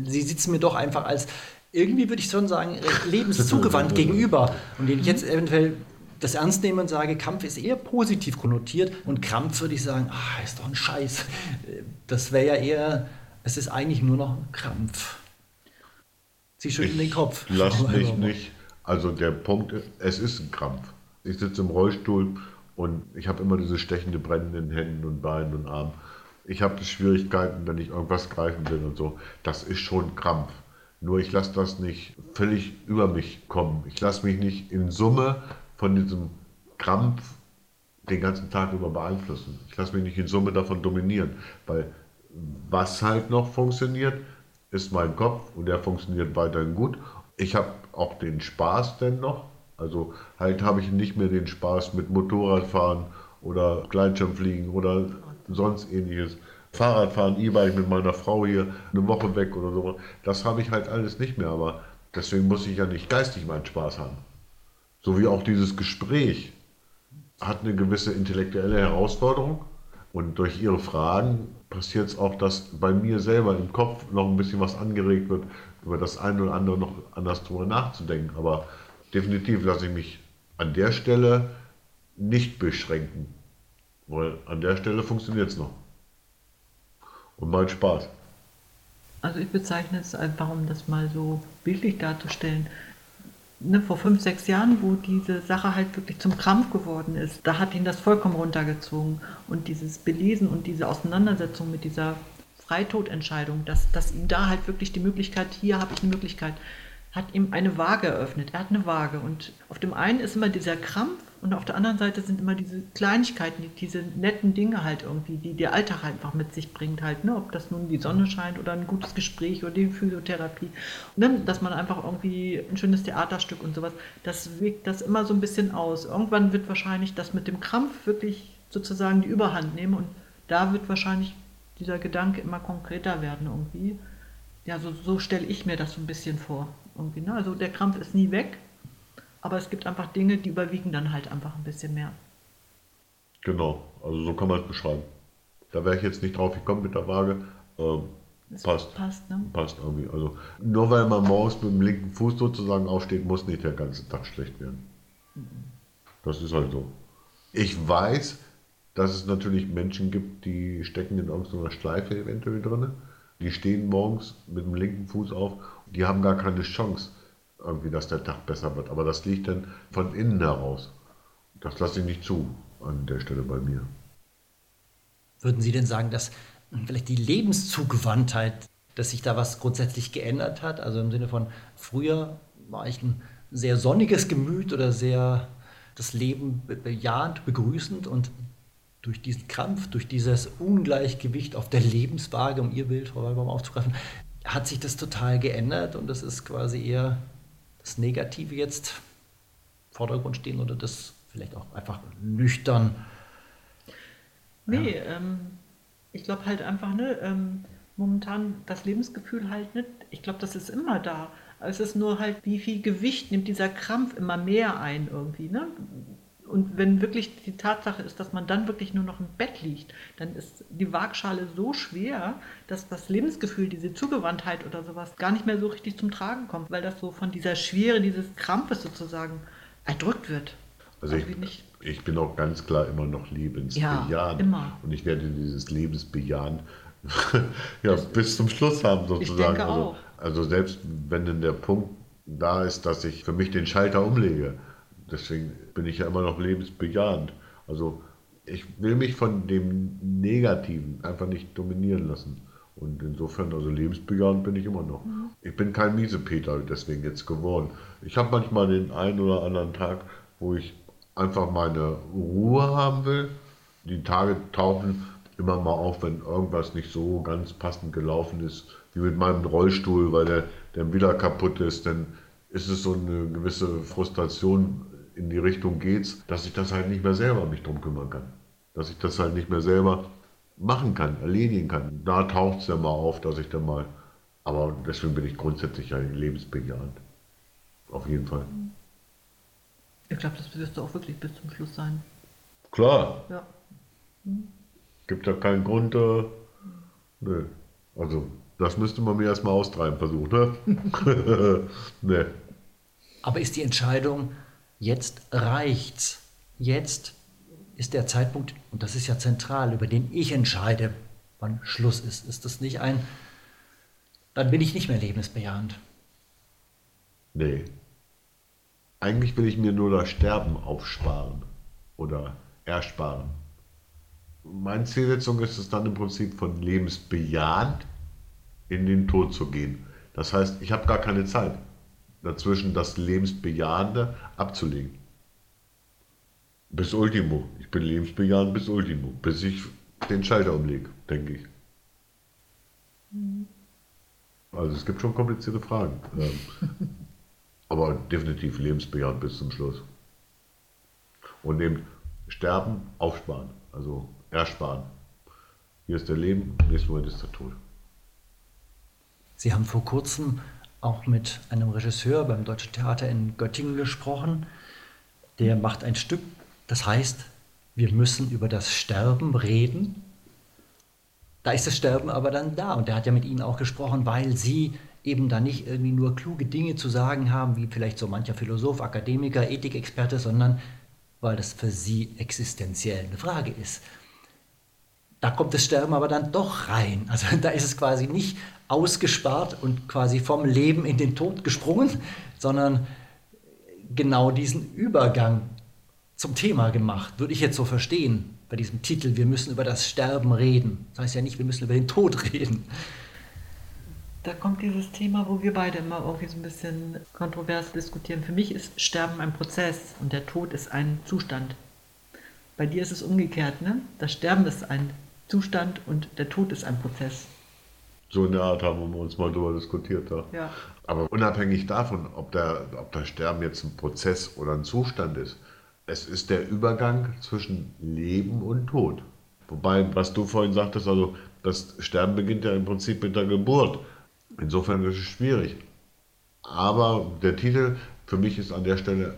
Sie sitzen mir doch einfach als, irgendwie würde ich schon sagen, lebenszugewandt gegenüber. Und den ich jetzt eventuell das ernst nehme und sage, Kampf ist eher positiv konnotiert und Krampf würde ich sagen, ah, ist doch ein Scheiß. Das wäre ja eher, es ist eigentlich nur noch ein Krampf. Sie schütteln den Kopf. Lass mich Halbermann. nicht. Also der Punkt ist, es ist ein Krampf. Ich sitze im Rollstuhl und ich habe immer diese stechende Brennen in Händen und Beinen und Armen. Ich habe Schwierigkeiten, wenn ich irgendwas greifen will und so. Das ist schon Krampf. Nur ich lasse das nicht völlig über mich kommen. Ich lasse mich nicht in Summe von diesem Krampf den ganzen Tag über beeinflussen. Ich lasse mich nicht in Summe davon dominieren, weil was halt noch funktioniert, ist mein Kopf und der funktioniert weiterhin gut. Ich habe auch den Spaß denn noch. Also halt habe ich nicht mehr den Spaß mit Motorradfahren oder Gleitschirmfliegen oder sonst ähnliches. Fahrradfahren, E-Bike mit meiner Frau hier eine Woche weg oder so. Das habe ich halt alles nicht mehr, aber deswegen muss ich ja nicht geistig meinen Spaß haben. So wie auch dieses Gespräch hat eine gewisse intellektuelle Herausforderung und durch ihre Fragen passiert es auch, dass bei mir selber im Kopf noch ein bisschen was angeregt wird, über das eine oder andere noch anders drüber nachzudenken. Aber definitiv lasse ich mich an der Stelle nicht beschränken, weil an der Stelle funktioniert es noch. Und mein Spaß. Also ich bezeichne es einfach, um das mal so bildlich darzustellen. Ne, vor fünf, sechs Jahren, wo diese Sache halt wirklich zum Krampf geworden ist, da hat ihn das vollkommen runtergezogen. Und dieses Belesen und diese Auseinandersetzung mit dieser Freitodentscheidung, dass, dass ihm da halt wirklich die Möglichkeit, hier habe ich eine Möglichkeit, hat ihm eine Waage eröffnet. Er hat eine Waage. Und auf dem einen ist immer dieser Krampf und auf der anderen Seite sind immer diese Kleinigkeiten, die- diese netten Dinge halt irgendwie, die der Alltag einfach mit sich bringt halt. Ne? Ob das nun die Sonne scheint oder ein gutes Gespräch oder die Physiotherapie. Und dann, dass man einfach irgendwie ein schönes Theaterstück und sowas, das wirkt das immer so ein bisschen aus. Irgendwann wird wahrscheinlich das mit dem Krampf wirklich sozusagen die Überhand nehmen und da wird wahrscheinlich dieser Gedanke immer konkreter werden irgendwie. Ja, so, so stelle ich mir das so ein bisschen vor. Irgendwie, ne? Also der Krampf ist nie weg, aber es gibt einfach Dinge, die überwiegen dann halt einfach ein bisschen mehr. Genau, also so kann man es beschreiben. Da wäre ich jetzt nicht drauf gekommen mit der Waage. Ähm, passt. Passt, ne? Passt irgendwie. Also nur weil man morgens mit dem linken Fuß sozusagen aufsteht, muss nicht der ganze Tag schlecht werden. Das ist halt so. Ich weiß, dass es natürlich Menschen gibt, die stecken in irgendeiner Schleife eventuell drin. Die stehen morgens mit dem linken Fuß auf, die haben gar keine Chance, irgendwie, dass der Tag besser wird. Aber das liegt dann von innen heraus. Das lasse ich nicht zu an der Stelle bei mir. Würden Sie denn sagen, dass vielleicht die Lebenszugewandtheit, dass sich da was grundsätzlich geändert hat? Also im Sinne von, früher war ich ein sehr sonniges Gemüt oder sehr das Leben be- bejahend, begrüßend und durch diesen Krampf, durch dieses Ungleichgewicht auf der Lebenswaage, um Ihr Bild, Frau Walbaum, aufzugreifen, hat sich das total geändert und das ist quasi eher das Negative jetzt im Vordergrund stehen oder das vielleicht auch einfach nüchtern Nee, ähm, ich glaube halt einfach, ne, ähm, momentan das Lebensgefühl halt nicht, ich glaube, das ist immer da. Es ist nur halt, wie viel Gewicht nimmt dieser Krampf immer mehr ein irgendwie, ne? Und wenn wirklich die Tatsache ist, dass man dann wirklich nur noch im Bett liegt, dann ist die Waagschale so schwer, dass das Lebensgefühl, diese Zugewandtheit oder sowas gar nicht mehr so richtig zum Tragen kommt, weil das so von dieser Schwere dieses Krampfes sozusagen erdrückt wird. Also ich, Irgendwie nicht. ich bin auch ganz klar immer noch lebensbejahend. Ja, immer. Und ich werde dieses Lebensbejahen ja, bis zum Schluss haben sozusagen. denke also, auch. also selbst wenn dann der Punkt da ist, dass ich für mich den Schalter umlege, deswegen bin ich ja immer noch lebensbejahend. Also ich will mich von dem Negativen einfach nicht dominieren lassen. Und insofern, also lebensbejahend bin ich immer noch. Mhm. Ich bin kein Miesepeter deswegen jetzt geworden. Ich habe manchmal den einen oder anderen Tag, wo ich einfach meine Ruhe haben will. Die Tage tauchen immer mal auf, wenn irgendwas nicht so ganz passend gelaufen ist, wie mit meinem Rollstuhl, weil der dann wieder kaputt ist, dann ist es so eine gewisse Frustration in die Richtung geht's, dass ich das halt nicht mehr selber mich drum kümmern kann. Dass ich das halt nicht mehr selber machen kann, erledigen kann. Da taucht es ja mal auf, dass ich dann mal, aber deswegen bin ich grundsätzlich ja lebensbejahend. Auf jeden Fall. Ich glaube, das wirst du auch wirklich bis zum Schluss sein. Klar, Ja. gibt ja keinen Grund, äh, nö. Also, das müsste man mir erstmal austreiben versuchen, ne? ne. Aber ist die Entscheidung, Jetzt reicht's. Jetzt ist der Zeitpunkt, und das ist ja zentral, über den ich entscheide, wann Schluss ist. Ist das nicht ein, dann bin ich nicht mehr lebensbejahend. Nee. Eigentlich will ich mir nur das Sterben aufsparen oder ersparen. Meine Zielsetzung ist es dann im Prinzip von lebensbejahend in den Tod zu gehen. Das heißt, ich habe gar keine Zeit dazwischen, das Lebensbejahende abzulegen. Bis Ultimo. Ich bin lebensbejahend bis Ultimo, bis ich den Schalter umlege, denke ich. Also es gibt schon komplizierte Fragen. Ähm, aber definitiv lebensbejahend bis zum Schluss. Und eben sterben, aufsparen, also ersparen. Hier ist der Leben, im nächsten Moment ist der Tod. Sie haben vor kurzem auch mit einem Regisseur beim Deutschen Theater in Göttingen gesprochen. Der macht ein Stück, das heißt, wir müssen über das Sterben reden. Da ist das Sterben aber dann da. Und der hat ja mit Ihnen auch gesprochen, weil Sie eben da nicht irgendwie nur kluge Dinge zu sagen haben, wie vielleicht so mancher Philosoph, Akademiker, Ethikexperte, sondern weil das für Sie existenziell eine Frage ist. Da kommt das Sterben aber dann doch rein. Also da ist es quasi nicht ausgespart und quasi vom Leben in den Tod gesprungen, sondern genau diesen Übergang zum Thema gemacht, würde ich jetzt so verstehen, bei diesem Titel, wir müssen über das Sterben reden. Das heißt ja nicht, wir müssen über den Tod reden. Da kommt dieses Thema, wo wir beide immer irgendwie so ein bisschen kontrovers diskutieren. Für mich ist Sterben ein Prozess und der Tod ist ein Zustand. Bei dir ist es umgekehrt, ne? Das Sterben ist ein Zustand und der Tod ist ein Prozess. So in der Art haben wir uns mal darüber diskutiert. Ja. Ja. Aber unabhängig davon, ob, der, ob das Sterben jetzt ein Prozess oder ein Zustand ist, es ist der Übergang zwischen Leben und Tod. Wobei, was du vorhin sagtest, also das Sterben beginnt ja im Prinzip mit der Geburt. Insofern ist es schwierig. Aber der Titel für mich ist an der Stelle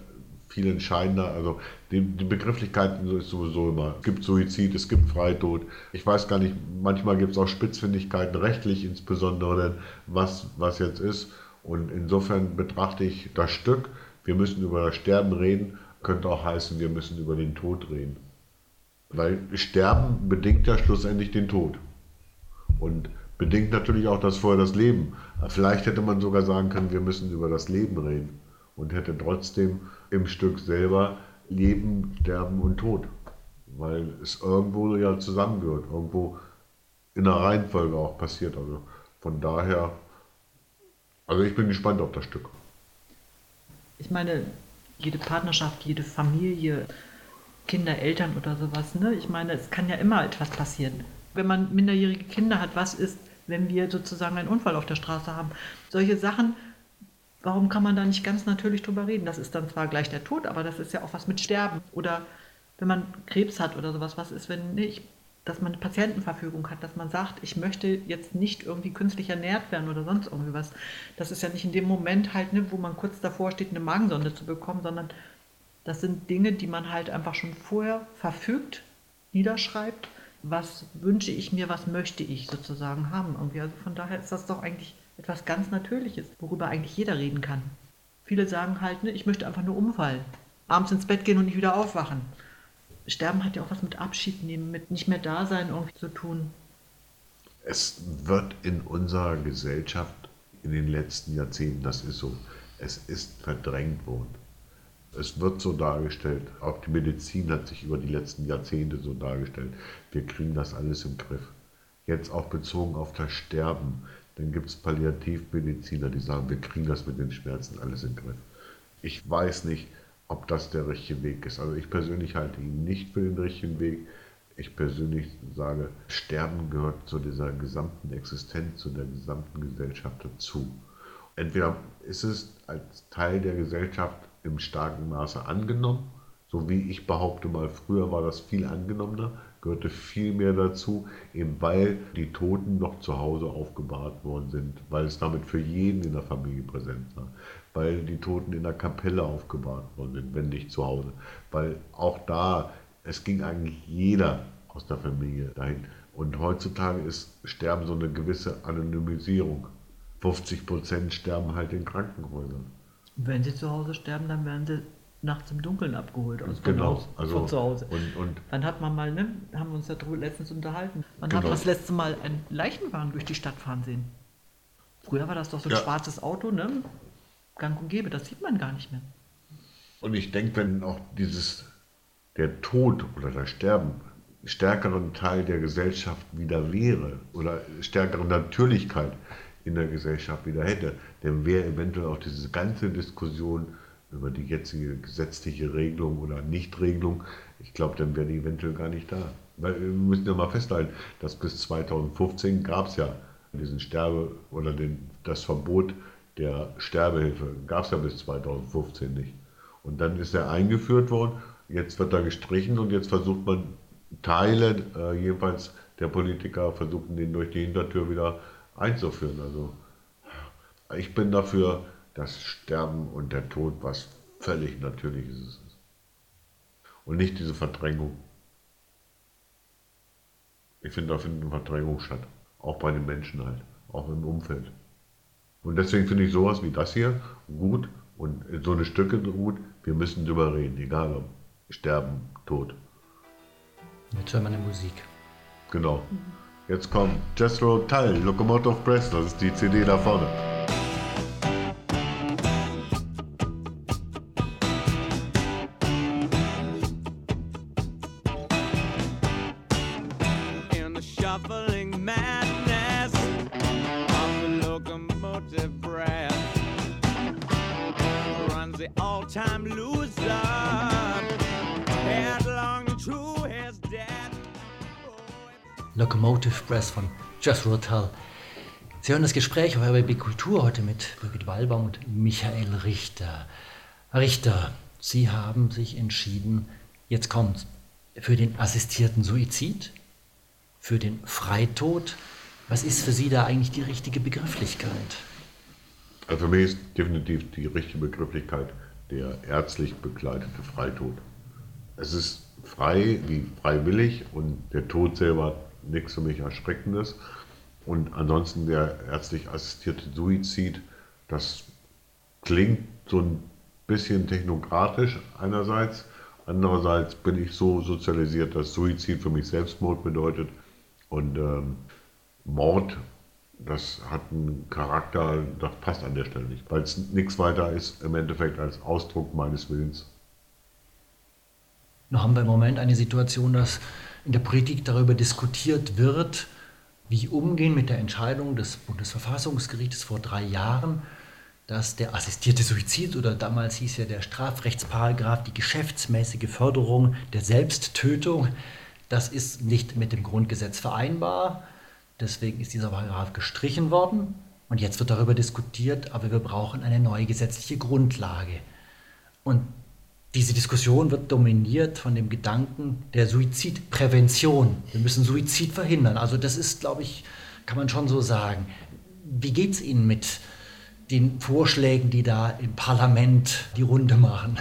viel entscheidender. Also die, die Begrifflichkeiten ist sowieso immer. Es gibt Suizid, es gibt Freitod. Ich weiß gar nicht, manchmal gibt es auch Spitzfindigkeiten, rechtlich insbesondere, was, was jetzt ist. Und insofern betrachte ich das Stück, wir müssen über das Sterben reden, könnte auch heißen, wir müssen über den Tod reden. Weil Sterben bedingt ja schlussendlich den Tod. Und bedingt natürlich auch das vorher das Leben. Vielleicht hätte man sogar sagen können, wir müssen über das Leben reden und hätte trotzdem im Stück selber Leben, Sterben und Tod. Weil es irgendwo ja zusammengehört, irgendwo in der Reihenfolge auch passiert. Also von daher, also ich bin gespannt auf das Stück. Ich meine, jede Partnerschaft, jede Familie, Kinder, Eltern oder sowas, ne? Ich meine, es kann ja immer etwas passieren. Wenn man minderjährige Kinder hat, was ist, wenn wir sozusagen einen Unfall auf der Straße haben? Solche Sachen, warum kann man da nicht ganz natürlich drüber reden? Das ist dann zwar gleich der Tod, aber das ist ja auch was mit Sterben. Oder wenn man Krebs hat oder sowas, was ist, wenn nicht, dass man eine Patientenverfügung hat, dass man sagt, ich möchte jetzt nicht irgendwie künstlich ernährt werden oder sonst irgendwie was. Das ist ja nicht in dem Moment halt, ne, wo man kurz davor steht, eine Magensonde zu bekommen, sondern das sind Dinge, die man halt einfach schon vorher verfügt, niederschreibt. Was wünsche ich mir, was möchte ich sozusagen haben irgendwie. Also von daher ist das doch eigentlich etwas ganz Natürliches, worüber eigentlich jeder reden kann. Viele sagen halt, ne, ich möchte einfach nur umfallen, abends ins Bett gehen und nicht wieder aufwachen. Sterben hat ja auch was mit Abschied nehmen, mit nicht mehr da sein irgendwie zu tun. Es wird in unserer Gesellschaft in den letzten Jahrzehnten, das ist so, es ist verdrängt worden. Es wird so dargestellt, auch die Medizin hat sich über die letzten Jahrzehnte so dargestellt. Wir kriegen das alles im Griff. Jetzt auch bezogen auf das Sterben. Dann gibt es Palliativmediziner, die sagen, wir kriegen das mit den Schmerzen alles im Griff. Ich weiß nicht, ob das der richtige Weg ist. Also ich persönlich halte ihn nicht für den richtigen Weg. Ich persönlich sage, Sterben gehört zu dieser gesamten Existenz, zu der gesamten Gesellschaft dazu. Entweder ist es als Teil der Gesellschaft im starken Maße angenommen, so wie ich behaupte mal, früher war das viel angenommener, gehörte viel mehr dazu, eben weil die Toten noch zu Hause aufgebahrt worden sind, weil es damit für jeden in der Familie präsent war, weil die Toten in der Kapelle aufgebahrt worden sind, wenn nicht zu Hause, weil auch da, es ging eigentlich jeder aus der Familie dahin. Und heutzutage ist Sterben so eine gewisse Anonymisierung. 50 Prozent sterben halt in Krankenhäusern. Wenn sie zu Hause sterben, dann werden sie nachts im Dunkeln abgeholt aus Genau, Haus, also von zu Hause. und- und- Wann hat man mal, ne, haben wir uns darüber letztens unterhalten, man Genau. hat das letzte Mal einen Leichenwagen durch die Stadt fahren sehen. Früher war das doch so ein Ja. schwarzes Auto, ne? Gang und gäbe, das sieht man gar nicht mehr. Und ich denke, wenn auch dieses, der Tod oder das Sterben stärkeren Teil der Gesellschaft wieder wäre oder stärkere Natürlichkeit in der Gesellschaft wieder hätte, dann wäre eventuell auch diese ganze Diskussion über die jetzige gesetzliche Regelung oder Nichtregelung, ich glaube, dann wäre die eventuell gar nicht da. Weil wir müssen ja mal festhalten, dass bis 2015 gab es ja diesen Sterbe oder den, das Verbot der Sterbehilfe, gab es ja bis 2015 nicht. Und dann ist er eingeführt worden, jetzt wird er gestrichen und jetzt versucht man Teile, äh, jedenfalls der Politiker, versuchen den durch die Hintertür wieder einzuführen. Also ich bin dafür, dass Sterben und der Tod was völlig Natürliches ist. Und nicht diese Verdrängung. Ich finde, da findet eine Verdrängung statt. Auch bei den Menschen halt, auch im Umfeld. Und deswegen finde ich sowas wie das hier gut und so eine Stücke gut. Wir müssen drüber reden, egal ob Sterben, Tod. Jetzt hören wir eine Musik. Genau. Jetzt kommt Jethro Tull, Locomotive Press, das ist die CD da vorne. Jethro Tull. Sie hören das Gespräch auf RBB Kultur heute mit Birgit Wallbaum und Michael Richter. Herr Richter, Sie haben sich entschieden, jetzt kommt für den assistierten Suizid, für den Freitod. Was ist für Sie da eigentlich die richtige Begrifflichkeit? Also für mich ist definitiv die richtige Begrifflichkeit der ärztlich begleitete Freitod. Es ist frei wie freiwillig und der Tod selber nichts für mich Erschreckendes. Und ansonsten der ärztlich assistierte Suizid, das klingt so ein bisschen technokratisch einerseits. Andererseits bin ich so sozialisiert, dass Suizid für mich Selbstmord bedeutet. Und ähm, Mord, das hat einen Charakter, das passt an der Stelle nicht, weil es nichts weiter ist im Endeffekt als Ausdruck meines Willens. Nun haben wir im Moment eine Situation, dass in der Politik darüber diskutiert wird, wie umgehen mit der Entscheidung des Bundesverfassungsgerichtes vor drei Jahren, dass der assistierte Suizid oder damals hieß ja der Strafrechtsparagraf die geschäftsmäßige Förderung der Selbsttötung, das ist nicht mit dem Grundgesetz vereinbar. Deswegen ist dieser Paragraph gestrichen worden. Und jetzt wird darüber diskutiert, aber wir brauchen eine neue gesetzliche Grundlage. Und diese Diskussion wird dominiert von dem Gedanken der Suizidprävention. Wir müssen Suizid verhindern. Also das ist, glaube ich, kann man schon so sagen. Wie geht es Ihnen mit den Vorschlägen, die da im Parlament die Runde machen?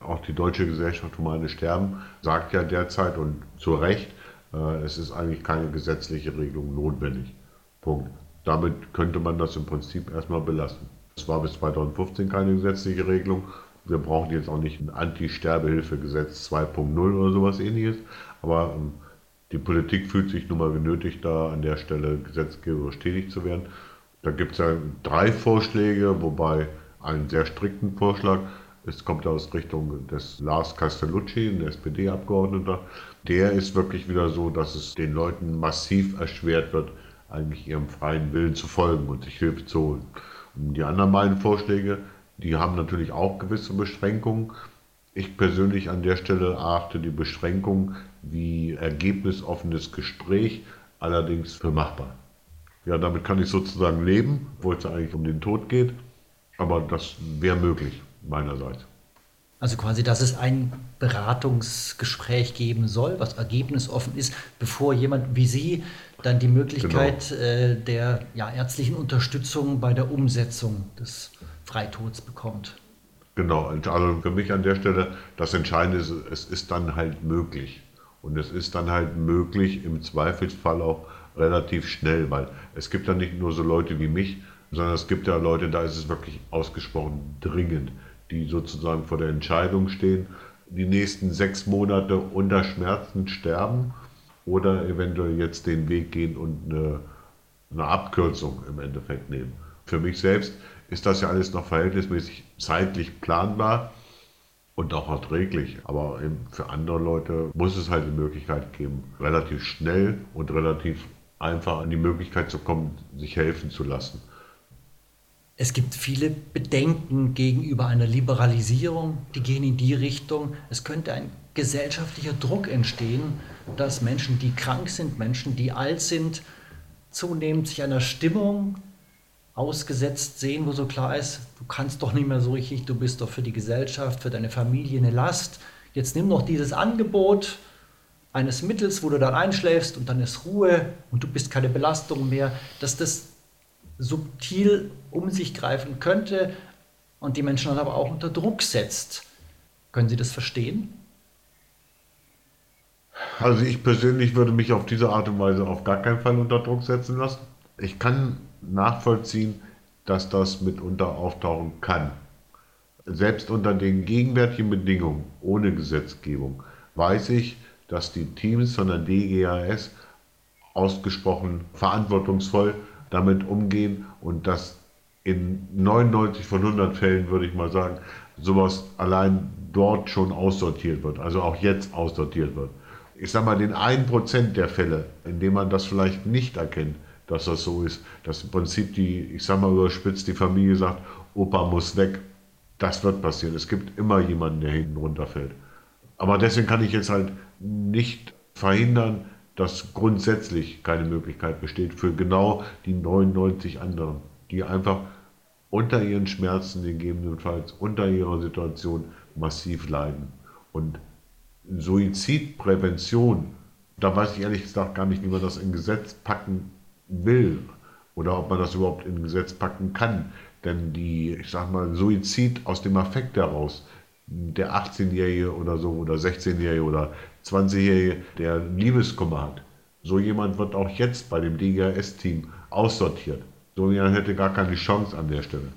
Auch die Deutsche Gesellschaft Humane Sterben sagt ja derzeit und zu Recht, äh, es ist eigentlich keine gesetzliche Regelung notwendig. Punkt. Damit könnte man das im Prinzip erstmal belassen. Es war bis 2015 keine gesetzliche Regelung. Wir brauchen jetzt auch nicht ein Anti-Sterbehilfegesetz 2.0 oder sowas ähnliches. Aber ähm, die Politik fühlt sich nun mal genötigt, da an der Stelle gesetzgeberisch tätig zu werden. Da gibt es ja drei Vorschläge, wobei einen sehr strikten Vorschlag. Es kommt aus Richtung des Lars Castellucci, ein SPD-Abgeordneter. Der ist wirklich wieder so, dass es den Leuten massiv erschwert wird, eigentlich ihrem freien Willen zu folgen und sich Hilfe zu holen. Und die anderen beiden Vorschläge, die haben natürlich auch gewisse Beschränkungen. Ich persönlich an der Stelle erachte die Beschränkung wie ergebnisoffenes Gespräch allerdings für machbar. Ja, damit kann ich sozusagen leben, wo es eigentlich um den Tod geht, aber das wäre möglich meinerseits. Also quasi, dass es ein Beratungsgespräch geben soll, was ergebnisoffen ist, bevor jemand wie Sie dann die Möglichkeit äh, der ja, ärztlichen Unterstützung bei der Umsetzung des Freitods bekommt. Genau, also für mich an der Stelle, das Entscheidende ist, es ist dann halt möglich. Und es ist dann halt möglich, im Zweifelsfall auch relativ schnell, weil es gibt ja nicht nur so Leute wie mich, sondern es gibt ja Leute, da ist es wirklich ausgesprochen dringend. die sozusagen vor der Entscheidung stehen, die nächsten sechs Monate unter Schmerzen sterben oder eventuell jetzt den Weg gehen und eine, eine Abkürzung im Endeffekt nehmen. Für mich selbst ist das ja alles noch verhältnismäßig zeitlich planbar und auch erträglich. Aber für andere Leute muss es halt die Möglichkeit geben, relativ schnell und relativ einfach an die Möglichkeit zu kommen, sich helfen zu lassen. Es gibt viele Bedenken gegenüber einer Liberalisierung, die gehen in die Richtung, es könnte ein gesellschaftlicher Druck entstehen, dass Menschen, die krank sind, Menschen, die alt sind, zunehmend sich einer Stimmung ausgesetzt sehen, wo so klar ist, du kannst doch nicht mehr so richtig, du bist doch für die Gesellschaft, für deine Familie eine Last. Jetzt nimm doch dieses Angebot eines Mittels, wo du dann einschläfst und dann ist Ruhe und du bist keine Belastung mehr, dass das subtil um sich greifen könnte und die Menschen dann aber auch unter Druck setzt. Können Sie das verstehen? Also ich persönlich würde mich auf diese Art und Weise auf gar keinen Fall unter Druck setzen lassen. Ich kann nachvollziehen, dass das mitunter auftauchen kann. Selbst unter den gegenwärtigen Bedingungen ohne Gesetzgebung weiß ich, dass die Teams von der DGAS ausgesprochen verantwortungsvoll damit umgehen und dass in 99 von 100 Fällen, würde ich mal sagen, sowas allein dort schon aussortiert wird, also auch jetzt aussortiert wird. Ich sage mal, den 1% der Fälle, in denen man das vielleicht nicht erkennt, dass das so ist, dass im Prinzip die, ich sage mal überspitzt, die Familie sagt, Opa muss weg, das wird passieren. Es gibt immer jemanden, der hinten runterfällt. Aber deswegen kann ich jetzt halt nicht verhindern, dass grundsätzlich keine Möglichkeit besteht für genau die 99 anderen, die einfach unter ihren Schmerzen gegebenenfalls, unter ihrer Situation massiv leiden. Und Suizidprävention, da weiß ich ehrlich gesagt gar nicht, wie man das in Gesetz packen will oder ob man das überhaupt in Gesetz packen kann. Denn die, ich sag mal, Suizid aus dem Affekt heraus, der 18-Jährige oder so oder 16-Jährige oder 20-Jährige, der Liebeskummer hat, so jemand wird auch jetzt bei dem DGS-Team aussortiert. So jemand hätte gar keine Chance an der Stelle.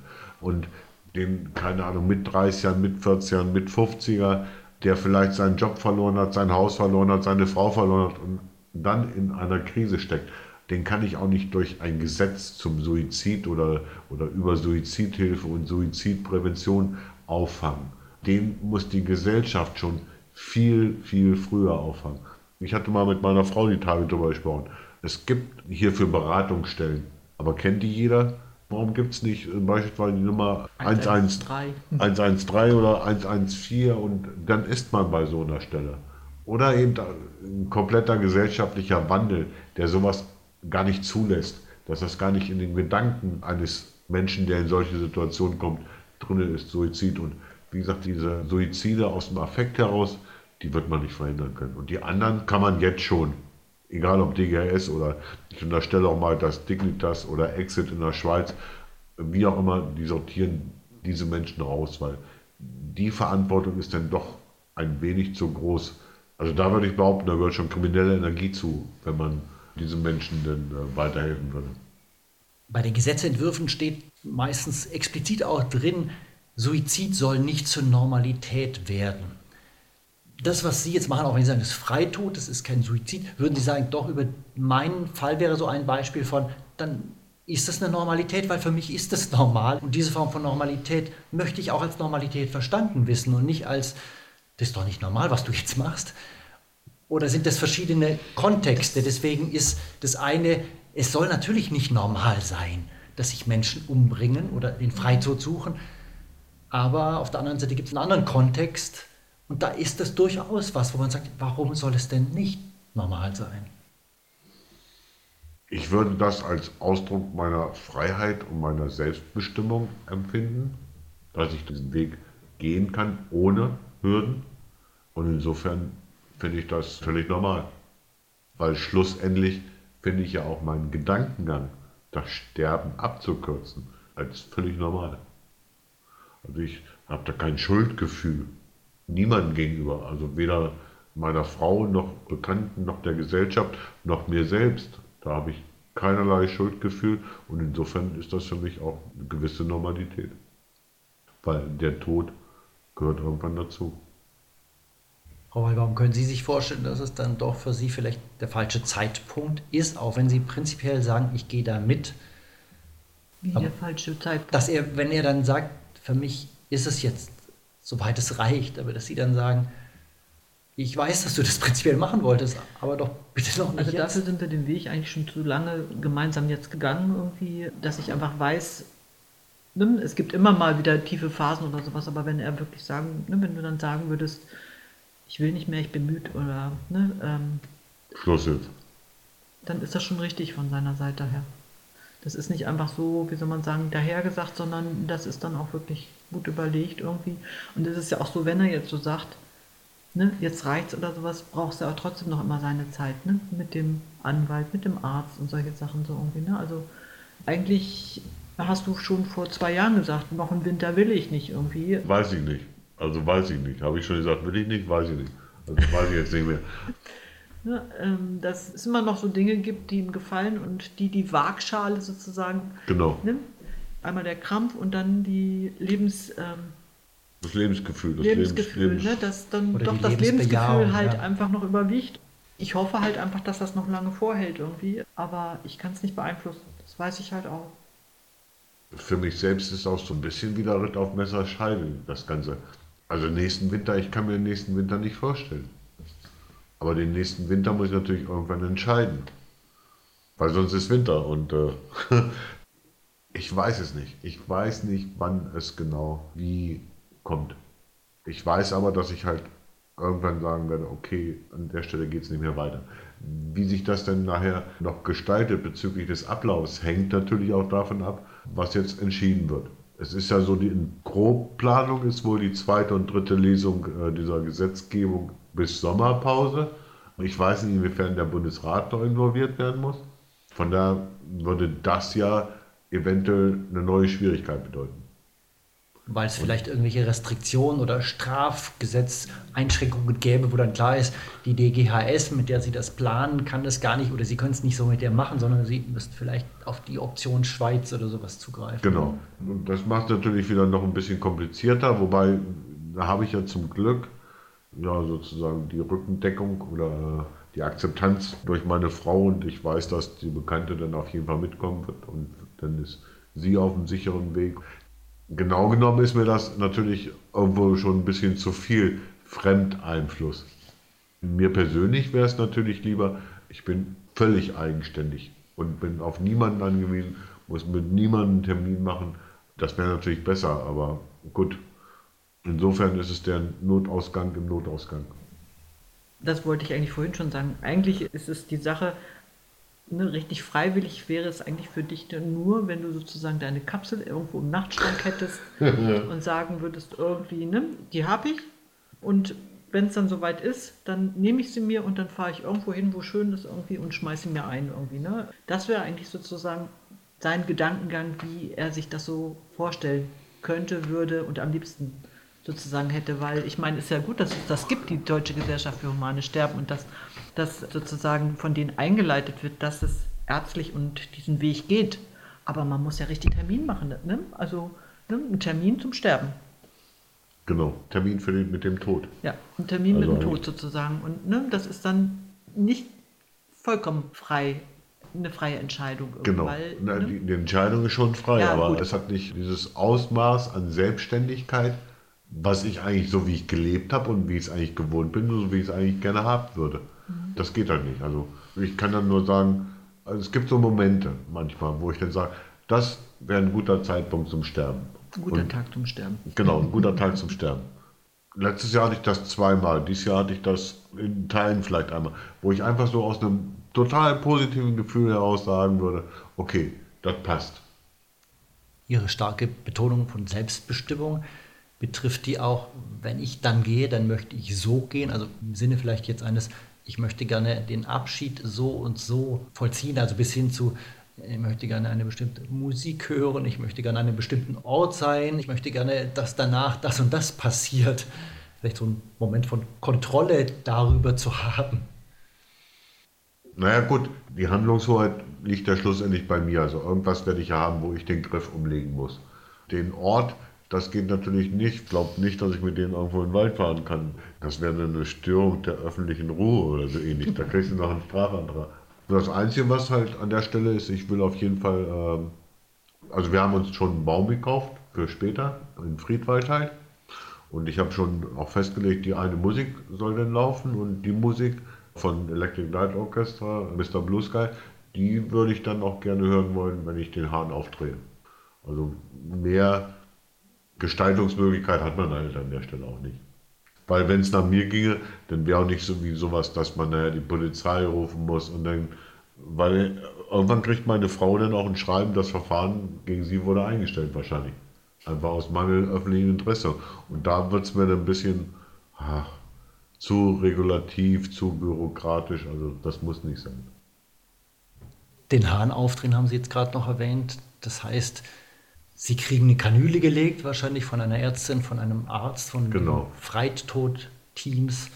Und den, keine Ahnung, mit 30ern, mit 40ern, mit 50er, der vielleicht seinen Job verloren hat, sein Haus verloren hat, seine Frau verloren hat und dann in einer Krise steckt, den kann ich auch nicht durch ein Gesetz zum Suizid oder, oder über Suizidhilfe und Suizidprävention auffangen. Den muss die Gesellschaft schon viel, viel früher auffangen. Ich hatte mal mit meiner Frau die Tage darüber gesprochen. Es gibt hierfür Beratungsstellen, aber kennt die jeder? Warum gibt es nicht beispielsweise die Nummer 113, 113 oder 114 und dann ist man bei so einer Stelle? Oder eben ein kompletter gesellschaftlicher Wandel, der sowas gar nicht zulässt, dass das gar nicht in den Gedanken eines Menschen, der in solche Situationen kommt, drin ist, Suizid. Und wie gesagt, diese Suizide aus dem Affekt heraus, die wird man nicht verhindern können. Und die anderen kann man jetzt schon egal ob DGS oder ich unterstelle auch mal, dass Dignitas oder Exit in der Schweiz, wie auch immer, die sortieren diese Menschen raus, weil die Verantwortung ist dann doch ein wenig zu groß. Also da würde ich behaupten, da gehört schon kriminelle Energie zu, wenn man diesen Menschen dann äh, weiterhelfen würde. Bei den Gesetzentwürfen steht meistens explizit auch drin, Suizid soll nicht zur Normalität werden das, was Sie jetzt machen, auch wenn Sie sagen, das ist Freitod, das ist kein Suizid, würden Sie sagen, doch über meinen Fall wäre so ein Beispiel von, dann ist das eine Normalität, weil für mich ist das normal. Und diese Form von Normalität möchte ich auch als Normalität verstanden wissen und nicht als, das ist doch nicht normal, was du jetzt machst. Oder sind das verschiedene Kontexte? Deswegen ist das eine, es soll natürlich nicht normal sein, dass sich Menschen umbringen oder den Freitod suchen. Aber auf der anderen Seite gibt es einen anderen Kontext, und da ist das durchaus was, wo man sagt, warum soll es denn nicht normal sein? Ich würde das als Ausdruck meiner Freiheit und meiner Selbstbestimmung empfinden, dass ich diesen Weg gehen kann ohne Hürden. Und insofern finde ich das völlig normal. Weil schlussendlich finde ich ja auch meinen Gedankengang, das Sterben abzukürzen, als völlig normal. Also ich habe da kein Schuldgefühl niemandem gegenüber, also weder meiner Frau noch Bekannten noch der Gesellschaft noch mir selbst. Da habe ich keinerlei Schuldgefühl und insofern ist das für mich auch eine gewisse Normalität. Weil der Tod gehört irgendwann dazu. Frau Weinbaum, können Sie sich vorstellen, dass es dann doch für Sie vielleicht der falsche Zeitpunkt ist, auch wenn Sie prinzipiell sagen, ich gehe da mit, Wie der falsche Zeitpunkt. dass er, wenn er dann sagt, für mich ist es jetzt, soweit es reicht, aber dass Sie dann sagen, ich weiß, dass du das prinzipiell machen wolltest, aber doch bitte noch nicht Also jetzt. dafür sind wir den Weg eigentlich schon zu lange gemeinsam jetzt gegangen irgendwie, dass ich einfach weiß, ne, es gibt immer mal wieder tiefe Phasen oder sowas, aber wenn er wirklich sagen, ne, wenn du dann sagen würdest, ich will nicht mehr, ich bin müde oder ne, ähm, Schluss jetzt. dann ist das schon richtig von seiner Seite her. Das ist nicht einfach so, wie soll man sagen, dahergesagt, sondern das ist dann auch wirklich gut überlegt irgendwie. Und es ist ja auch so, wenn er jetzt so sagt, ne, jetzt reicht's oder sowas, brauchst du auch trotzdem noch immer seine Zeit, ne? Mit dem Anwalt, mit dem Arzt und solche Sachen so irgendwie, ne? Also eigentlich hast du schon vor zwei Jahren gesagt, noch einen Winter will ich nicht irgendwie. Weiß ich nicht. Also weiß ich nicht. Habe ich schon gesagt, will ich nicht, weiß ich nicht. Also weiß ich jetzt nicht mehr. Ne, ähm, dass es immer noch so Dinge gibt, die ihm gefallen und die die Waagschale sozusagen Genau. nimmt. Einmal der Krampf und dann die Lebens, ähm, Das Lebensgefühl. Das Lebensgefühl, Lebens, ne, dass dann doch das Lebensgefühl halt ja. einfach noch überwiegt. Ich hoffe halt einfach, dass das noch lange vorhält irgendwie, aber ich kann es nicht beeinflussen. Das weiß ich halt auch. Für mich selbst ist auch so ein bisschen wieder Ritt auf Messerscheibe, das Ganze. Also nächsten Winter, ich kann mir den nächsten Winter nicht vorstellen. Aber den nächsten Winter muss ich natürlich irgendwann entscheiden. Weil sonst ist Winter und äh, ich weiß es nicht. Ich weiß nicht, wann es genau wie kommt. Ich weiß aber, dass ich halt irgendwann sagen werde, okay, an der Stelle geht es nicht mehr weiter. Wie sich das denn nachher noch gestaltet bezüglich des Ablaufs, hängt natürlich auch davon ab, was jetzt entschieden wird. Es ist ja so, die Grobplanung ist wohl die zweite und dritte Lesung äh, dieser Gesetzgebung bis Sommerpause. Ich weiß nicht, inwiefern der Bundesrat noch involviert werden muss. Von daher würde das ja eventuell eine neue Schwierigkeit bedeuten. Weil es vielleicht irgendwelche Restriktionen oder Strafgesetzeinschränkungen gäbe, wo dann klar ist, die DGHS, mit der Sie das planen, kann das gar nicht oder Sie können es nicht so mit der machen, sondern Sie müssten vielleicht auf die Option Schweiz oder sowas zugreifen. Genau. Und das macht natürlich wieder noch ein bisschen komplizierter, wobei da habe ich ja zum Glück ja sozusagen die Rückendeckung oder die Akzeptanz durch meine Frau und ich weiß, dass die Bekannte dann auf jeden Fall mitkommen wird und dann ist sie auf dem sicheren Weg. Genau genommen ist mir das natürlich irgendwo schon ein bisschen zu viel Fremdeinfluss. Mir persönlich wäre es natürlich lieber, ich bin völlig eigenständig und bin auf niemanden angewiesen, muss mit niemandem einen Termin machen. Das wäre natürlich besser, aber gut. Insofern ist es der Notausgang im Notausgang. Das wollte ich eigentlich vorhin schon sagen. Eigentlich ist es die Sache, ne, richtig freiwillig wäre es eigentlich für dich nur, wenn du sozusagen deine Kapsel irgendwo im Nachtschrank hättest und sagen würdest, irgendwie, ne, die habe ich. Und wenn es dann soweit ist, dann nehme ich sie mir und dann fahre ich irgendwo hin, wo schön ist irgendwie und schmeiße sie mir ein irgendwie. Ne? Das wäre eigentlich sozusagen sein Gedankengang, wie er sich das so vorstellen könnte, würde und am liebsten sozusagen hätte, weil ich meine, es ist ja gut, dass es das gibt, die Deutsche Gesellschaft für Humane Sterben und dass das sozusagen von denen eingeleitet wird, dass es ärztlich und diesen Weg geht. Aber man muss ja richtig Termin machen, ne? also ne? ein Termin zum Sterben. Genau, Termin für den, mit dem Tod. Ja, ein Termin Also mit dem eigentlich- Tod sozusagen. Und ne, das ist dann nicht vollkommen frei, eine freie Entscheidung. Genau. Weil, Na, ne? die, die Entscheidung ist schon frei, Ja, aber gut. es hat nicht dieses Ausmaß an Selbstständigkeit, was ich eigentlich so wie ich gelebt habe und wie ich es eigentlich gewohnt bin, so wie ich es eigentlich gerne haben würde. Das geht halt nicht. Also ich kann dann nur sagen, also es gibt so Momente manchmal, wo ich dann sage, das wäre ein guter Zeitpunkt zum Sterben. ein guter Und- Tag zum Sterben. Genau, ein guter Tag zum Sterben. Letztes Jahr hatte ich das zweimal, dieses Jahr hatte ich das in Teilen vielleicht einmal, wo ich einfach so aus einem total positiven Gefühl heraus sagen würde, okay, das passt. Ihre starke Betonung von Selbstbestimmung betrifft die auch, wenn ich dann gehe, dann möchte ich so gehen, also im Sinne vielleicht jetzt eines, ich möchte gerne den Abschied so und so vollziehen, also bis hin zu, ich möchte gerne eine bestimmte Musik hören, ich möchte gerne an einem bestimmten Ort sein, ich möchte gerne, dass danach das und das passiert. Vielleicht so ein Moment von Kontrolle darüber zu haben. Naja gut, die Handlungshoheit liegt ja schlussendlich bei mir. Also irgendwas werde ich haben, wo ich den Griff umlegen muss. Den Ort Das geht natürlich nicht. Ich glaube nicht, dass ich mit denen irgendwo in den Wald fahren kann. Das wäre eine Störung der öffentlichen Ruhe oder so ähnlich. Da kriegst du noch einen Strafantrag. Das Einzige, was halt an der Stelle ist, ich will auf jeden Fall, ähm, also wir haben uns schon einen Baum gekauft für später in Friedwald halt. Und ich habe schon auch festgelegt, die eine Musik soll dann laufen und die Musik von Electric Light Orchestra, Mr. Blue Sky, die würde ich dann auch gerne hören wollen, wenn ich den Hahn aufdrehe. Also mehr Gestaltungsmöglichkeit hat man halt an der Stelle auch nicht. Weil wenn es nach mir ginge, dann wäre auch nicht so wie sowas, dass man naja, die Polizei rufen muss und dann, weil irgendwann kriegt meine Frau dann auch ein Schreiben, das Verfahren gegen sie wurde eingestellt wahrscheinlich. Einfach aus Mangel öffentlichen Interesse. Und da wird es mir dann ein bisschen ach, zu regulativ, zu bürokratisch, also das muss nicht sein. Den Hahn aufdrehen haben Sie jetzt gerade noch erwähnt. Das heißt, Sie kriegen eine Kanüle gelegt, wahrscheinlich von einer Ärztin, von einem Arzt, von Genau. Freitod-Teams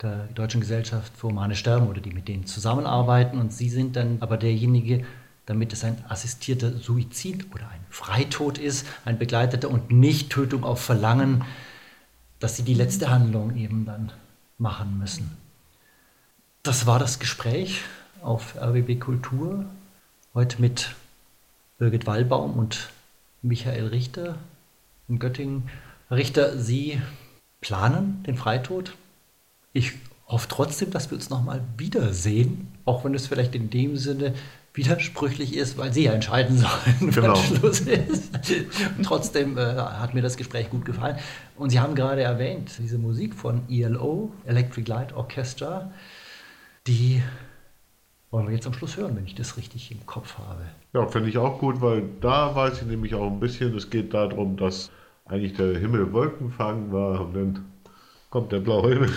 der Deutschen Gesellschaft für Humane Sterben oder die mit denen zusammenarbeiten. Und Sie sind dann aber derjenige, damit es ein assistierter Suizid oder ein Freitod ist, ein begleiteter und nicht Tötung auf Verlangen, dass Sie die letzte Handlung eben dann machen müssen. Das war das Gespräch auf RBB Kultur. Heute mit Birgit Wallbaum und Michael Richter in Göttingen. Richter, Sie planen den Freitod. Ich hoffe trotzdem, dass wir uns nochmal wiedersehen, auch wenn es vielleicht in dem Sinne widersprüchlich ist, weil Sie ja entscheiden sollen, Genau. wann Schluss ist. Trotzdem äh, hat mir das Gespräch gut gefallen. Und Sie haben gerade erwähnt, diese Musik von ELO, Electric Light Orchestra, die wollen wir jetzt am Schluss hören, wenn ich das richtig im Kopf habe. Ja, finde ich auch gut, weil da weiß ich nämlich auch ein bisschen, es geht darum, dass eigentlich der Himmel wolkenfangen war und dann kommt der blaue Himmel.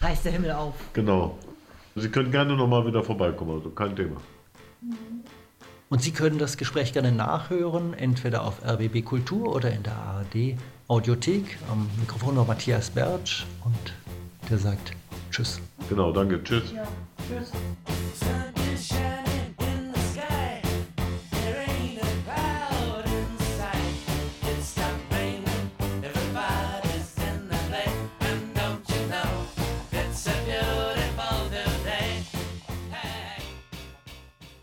Reißt der Himmel auf. Genau. Sie können gerne nochmal wieder vorbeikommen, also kein Thema. Und Sie können das Gespräch gerne nachhören, entweder auf RBB Kultur oder in der ARD Audiothek. Am Mikrofon war Matthias Bertsch und der sagt Tschüss. Genau, danke, tschüss. Ja, tschüss.